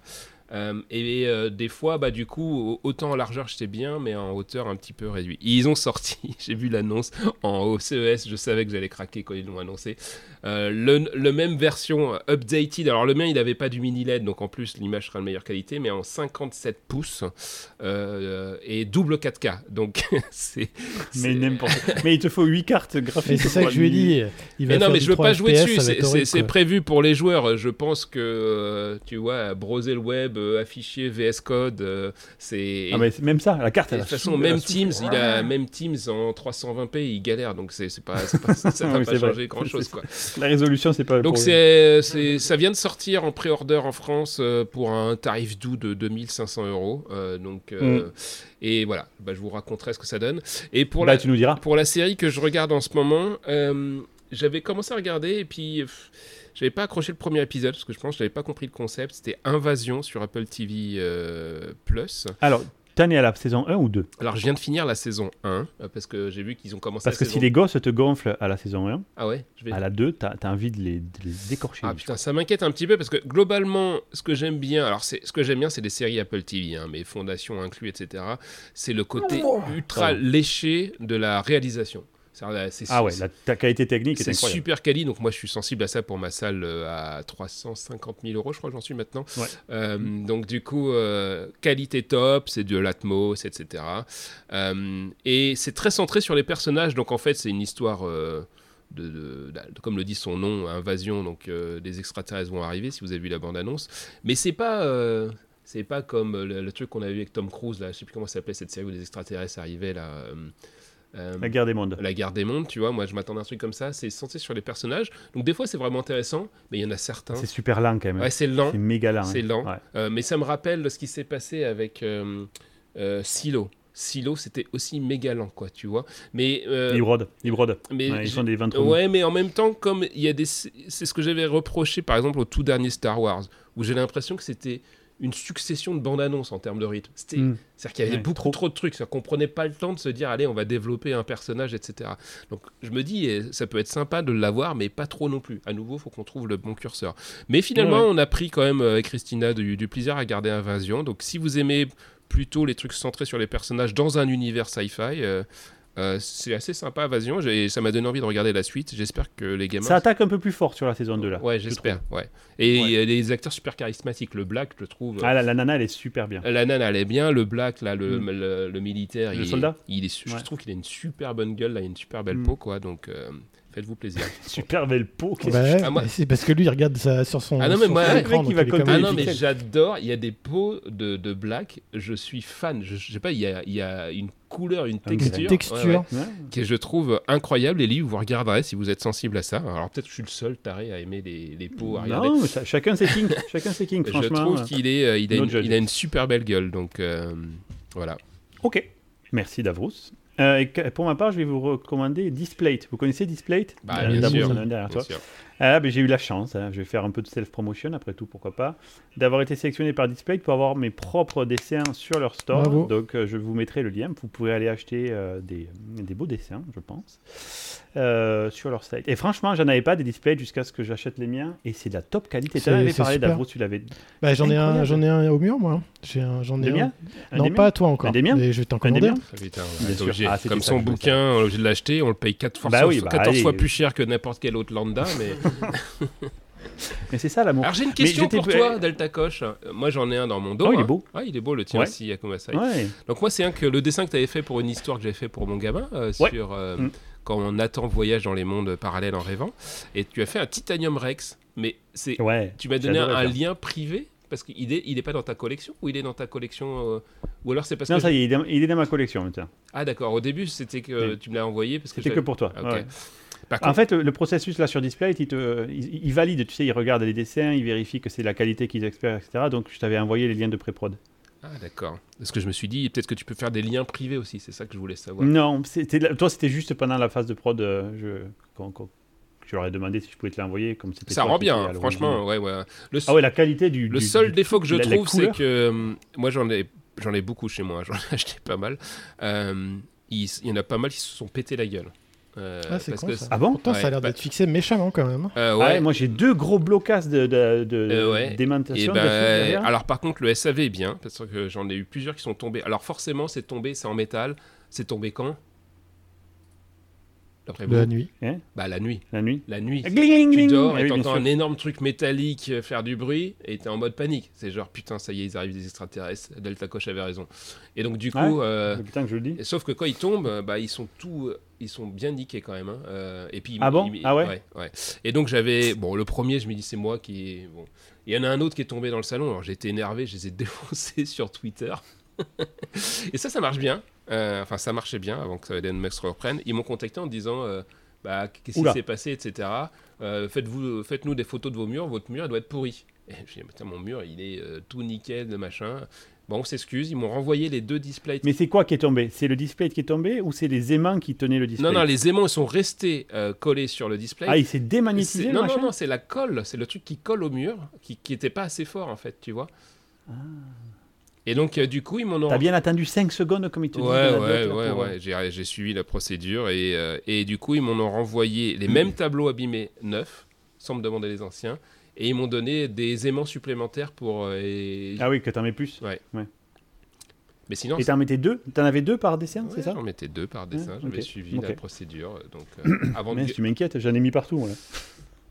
Euh, et des fois, bah, du coup, autant en largeur, j'étais bien, mais en hauteur, un petit peu réduit. Ils ont sorti, j'ai vu l'annonce en CES, je savais que j'allais craquer quand ils l'ont annoncé. Euh, le, même version updated. Alors le mien, il n'avait pas du mini LED, donc en plus l'image sera de meilleure qualité, mais en 57 pouces euh, et double 4K. Donc c'est. Mais Mais il te faut 8 cartes graphiques. C'est ça que je lui ai dit. Il va mais non, mais je veux pas jouer dessus. C'est prévu pour les joueurs. Je pense que euh, tu vois, broser le web, afficher VS Code, c'est. Ah mais même ça, la carte. De toute façon, même Teams, il a même Teams en 320p, il galère, donc c'est pas, pas, ça va pas changer grand chose quoi. La résolution, c'est pas. Donc c'est, ça vient de sortir en pré-order en France euh, pour un tarif doux de 2500 euros. Euh, donc euh, mm. et voilà, bah, je vous raconterai ce que ça donne. Et pour bah, la, tu nous diras. Pour la série que je regarde en ce moment, j'avais commencé à regarder et puis. J'avais pas accroché le premier épisode parce que je pense que j'avais pas compris le concept. C'était Invasion sur Apple TV Plus. Alors, T'en es à la saison 1 ou 2 Alors, je viens de finir la saison 1 euh, parce que j'ai vu qu'ils ont commencé Parce que si les gosses te gonflent à la saison 1, ah ouais, je vais... à la 2, t'as as envie de les, décorcher. Ah putain, ça m'inquiète un petit peu parce que globalement, ce que j'aime bien, alors ce que j'aime bien, c'est des séries Apple TV, hein, mes fondations inclus, etc. C'est le côté oh, ultra léché de la réalisation ah ouais, la, qualité technique est, incroyable. super quali, donc moi je suis sensible à ça pour ma salle euh, à 350 000 euros, je crois que j'en suis maintenant. Euh, donc du coup, euh, qualité top, c'est de l'atmos, etc. et c'est très centré sur les personnages, donc en fait c'est une histoire... De, comme le dit son nom, invasion, donc des extraterrestres vont arriver si vous avez vu la bande-annonce. Mais c'est pas, c'est pas comme le, truc qu'on a vu avec Tom Cruise, là, je sais plus comment ça s'appelait cette série où les extraterrestres arrivaient là. Euh, la guerre des mondes. La guerre des mondes, tu vois, moi je m'attendais à un truc comme ça, c'est censé sur les personnages. Donc des fois c'est vraiment intéressant, mais il y en a certains. C'est super lent quand même. Ouais, c'est lent. C'est méga lent. C'est lent. Euh, mais ça me rappelle ce qui s'est passé avec euh, Silo. Silo, c'était aussi méga lent, quoi, tu vois. Mais ils brodent, ils brodent. Mais ils sont des 23 Ouais, mais en même temps, comme il y a des, c'est ce que j'avais reproché, par exemple, au tout dernier Star Wars, où j'ai l'impression que c'était une succession de bandes annonces en termes de rythme. Hmm. C'est-à-dire qu'il y avait beaucoup trop. de trucs, c'est-à-dire qu'on prenait pas le temps de se dire allez, on va développer un personnage, etc. Donc je me dis, ça peut être sympa de l'avoir, mais pas trop non plus. À nouveau, il faut qu'on trouve le bon curseur. Mais finalement, on a pris quand même euh, avec Christina du, plaisir à regarder Invasion. Donc si vous aimez plutôt les trucs centrés sur les personnages dans un univers sci-fi, euh, euh, c'est assez sympa, Invasion. Ça m'a donné envie de regarder la suite. J'espère que les gamins. Ça attaque un peu plus fort sur la saison 2 là. Ouais, j'espère. Ouais. Et a des acteurs super charismatiques. Le Black, je trouve. Ah, la, nana, elle est super bien. La nana, elle est bien. Le Black, là, le, mm. le, militaire. Le il soldat il est, Je trouve qu'il a une super bonne gueule, là, il a une super belle mm. peau, quoi. Donc. Euh, Faites-vous plaisir. Super belle peau. Ah, c'est parce que lui, il regarde ça sur son. Ah non, mais moi, écran, va ah non, mais j'adore. Il y a des peaux de, de black. Je suis fan. Je, je sais pas, il y, a, il y a une couleur, une texture, une texture. que je trouve incroyable. Et livres, vous regarderez si vous êtes sensible à ça. Alors peut-être que je suis le seul taré à aimer les, les peaux. À non, chacun ses kinks. chacun ses kinks, Je trouve qu'il est, euh, il a, une, il a une super belle gueule. Donc euh, voilà. Ok. Merci Davros. Euh, pour ma part, je vais vous recommander Displate. Vous connaissez Displate bah, euh, bien, sûr, derrière toi. Ah, j'ai eu la chance, hein. je vais faire un peu de self-promotion après tout, pourquoi pas, d'avoir été sélectionné par Displate pour avoir mes propres dessins sur leur store. Donc euh, je vous mettrai le lien, vous pourrez aller acheter des, des, beaux dessins, je pense. Euh, sur leur site. Et franchement, j'en avais pas des displays jusqu'à ce que j'achète les miens. Et c'est de la top qualité. Tu avais parlé d'Avro, tu l'avais. Bah, j'en ai un, j'en ai un au mur, moi. J'en ai un. non, pas à toi encore. Des miens? je vais t'en commander. Ah, Comme son bouquin, on est obligé de l'acheter. On le paye 4 fois, bah oui, bah 14 fois plus cher que n'importe quel autre lambda, mais. Mais c'est ça l'amour. Alors j'ai une question pour toi, Delta Coche. Moi j'en ai un dans mon dos. Oh, il est hein. beau. Ouais, il est beau le tien aussi, Yakuma ouais. Donc moi c'est un que le dessin que tu avais fait pour une histoire que j'avais fait pour mon gamin euh, sur euh, mm. quand on attend voyage dans les mondes parallèles en rêvant. Et tu as fait un Titanium Rex. Mais c'est, tu m'as donné un, lien privé parce qu'il est, il est pas dans ta collection ou il est dans ta collection euh, ou alors c'est parce non, que ça y est, il est dans ma collection tiens. Ah d'accord. Au début c'était que tu me l'as envoyé parce que c'était que pour toi. En fait, le processus là sur display, il, te, il, valide, tu sais, il regarde les dessins, il vérifie que c'est la qualité qu'ils espèrent, etc. Donc je t'avais envoyé les liens de pré-prod. Ah d'accord. Parce que je me suis dit, peut-être que tu peux faire des liens privés aussi, c'est ça que je voulais savoir. Non, toi c'était juste pendant la phase de prod, euh, je, quand, je leur ai demandé si je pouvais te l'envoyer. Comme ça rend bien, franchement. Ouais, ouais. Le, ah ouais, la qualité du. Le seul défaut que je trouve, c'est que euh, moi j'en ai, j'en ai beaucoup chez moi, j'en ai acheté pas mal. Euh, il, y en a pas mal qui se sont pété la gueule. Euh, ah, c'est con, ça. Ah bon? Pourtant, ça a l'air d'être fixé méchamment quand même. Euh, ouais. moi, j'ai deux gros blocages de, de, de euh, démentation. Ben, alors, par contre, le SAV est bien, parce que j'en ai eu plusieurs qui sont tombés. Alors, forcément, c'est tombé, c'est en métal. C'est tombé quand? La nuit. Hein bah la nuit. La nuit. La nuit. tu dors et t'entends un énorme truc métallique euh, faire du bruit et t'es en mode panique. C'est genre putain ça y est ils arrivent des extraterrestres. Delta Koch avait raison. Et donc du coup, euh, putain que je le dis. Sauf que quand ils tombent, bah ils sont tout, ils sont bien niqués quand même. Hein. Euh, et puis ah bon ah ouais? ouais. Et donc j'avais bon le premier je me dis c'est moi qui bon. Il y en a un autre qui est tombé dans le salon. Alors j'étais énervé, je les ai défoncés sur Twitter. et ça ça marche bien. Euh, enfin, ça marchait bien avant que Elon Musk reprenne. Ils m'ont contacté en disant euh, bah, qu'est-ce qui s'est passé, etc. Euh, faites-nous des photos de vos murs, votre mur doit être pourri. Et je dit, mon mur, il est tout nickel, machin. Bon, on s'excuse, ils m'ont renvoyé les deux displays. Mais c'est quoi qui est tombé? C'est le display qui est tombé ou c'est les aimants qui tenaient le display? Non, non, les aimants sont restés collés sur le display. Ah, il s'est démagnétisé Non, non, non, c'est la colle, c'est le truc qui colle au mur, qui n'était pas assez fort en fait, tu vois. Ah. Et donc, euh, du coup, ils m'en ont. T'as bien attendu 5 secondes, comme ils te disent. Ouais, ouais, ouais, ouais. J'ai suivi la procédure et, euh, et du coup, ils m'en ont renvoyé les mêmes tableaux abîmés neufs, sans me demander les anciens, et ils m'ont donné des aimants supplémentaires pour. Euh, ah oui, que t'en mets plus. Ouais. ouais. Mais sinon. Et t'en mettais deux? T'en avais deux par dessin, c'est ça? J'en mettais deux par dessin. J'avais suivi la procédure. Donc, avant Mais tu m'inquiètes, j'en ai mis partout.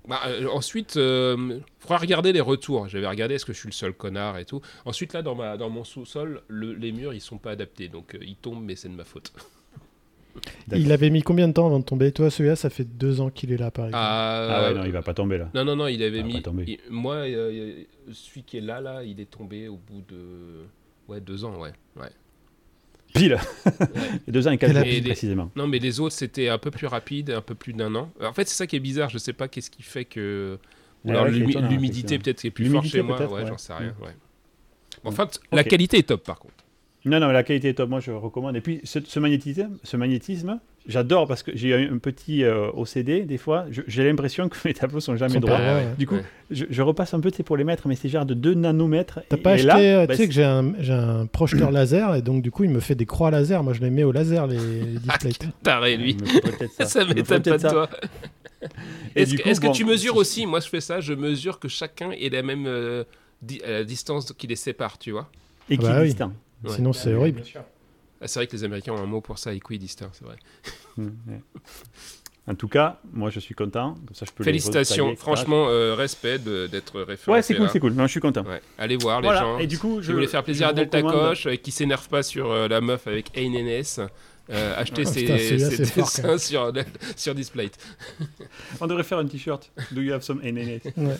Bah, euh, ensuite, il euh, faudra regarder les retours. J'avais regardé est-ce que je suis le seul connard et tout. Ensuite, là, dans, ma, dans mon sous-sol, les murs, ils sont pas adaptés. Donc, euh, ils tombent, mais c'est de ma faute. Il avait mis combien de temps avant de tomber? Toi, celui-là, ça fait deux ans qu'il est là, par exemple. Ah, ah ouais, non, il va pas tomber là. Non, non, non, il avait mis. moi, celui qui est là, là, il est tombé au bout de. Ouais, deux ans, ouais. ouais. Pile Deux ans et quatre jours, précisément. Non, mais les autres, c'était un peu plus rapide, un peu plus d'un an. En fait, c'est ça qui est bizarre. Je sais pas qu'est-ce qui fait que. alors, l'humidité, peut-être, est plus forte chez moi. Ouais, j'en sais rien. Ouais. Bon, en fait, la qualité est top, par contre. Non, non, la qualité est top. Moi, je recommande. Et puis, ce, magnétisme, ce magnétisme j'adore parce que j'ai un petit euh, OCD des fois. J'ai l'impression que mes tableaux sont jamais droits. Du coup, je, repasse un peu pour les mettre, mais c'est genre de 2 nanomètres. T'as pas acheté, euh, tu sais que j'ai un, un, projeteur laser et donc du coup, il me fait des croix laser. Moi, je les mets au laser, les, displays. Taré, lui. Ça, ça m'étonne pas de toi. Est-ce que, tu mesures aussi Moi, je fais ça. Je mesure que chacun ait la même euh, distance qui les sépare, tu vois? Équidistant. Ah bah Sinon, c'est horrible. Ah, c'est vrai que les Américains ont un mot pour ça, équidistant, c'est vrai. Mmh, en tout cas, moi je suis content. ça, je peux Félicitations, franchement, euh, respect d'être référencé. Ouais, c'est cool, c'est cool. Non, je suis content. Allez voir les gens. Et du coup, je, voulais faire plaisir à Delta Coche, euh, qui s'énerve pas sur euh, la meuf avec ANNS. Euh, acheter ses, dessins sur, sur Displate. On devrait faire un t-shirt. Do you have some ANNS ouais.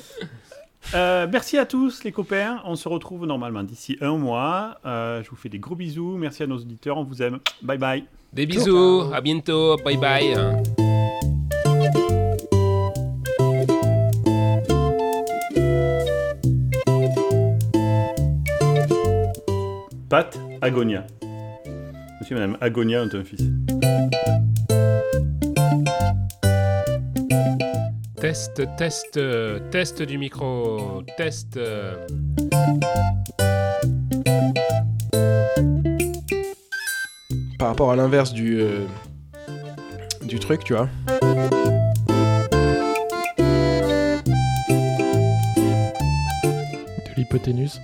Euh, merci à tous les copains. On se retrouve normalement d'ici un mois. Euh, je vous fais des gros bisous. Merci à nos auditeurs. On vous aime. Bye bye. Des bisous. À bientôt. Bye bye. Pat Agonia. Monsieur et Madame Agonia ont un fils. Test, test, test du micro, test. Par rapport à l'inverse du, euh, du truc, tu vois. De l'hypoténuse.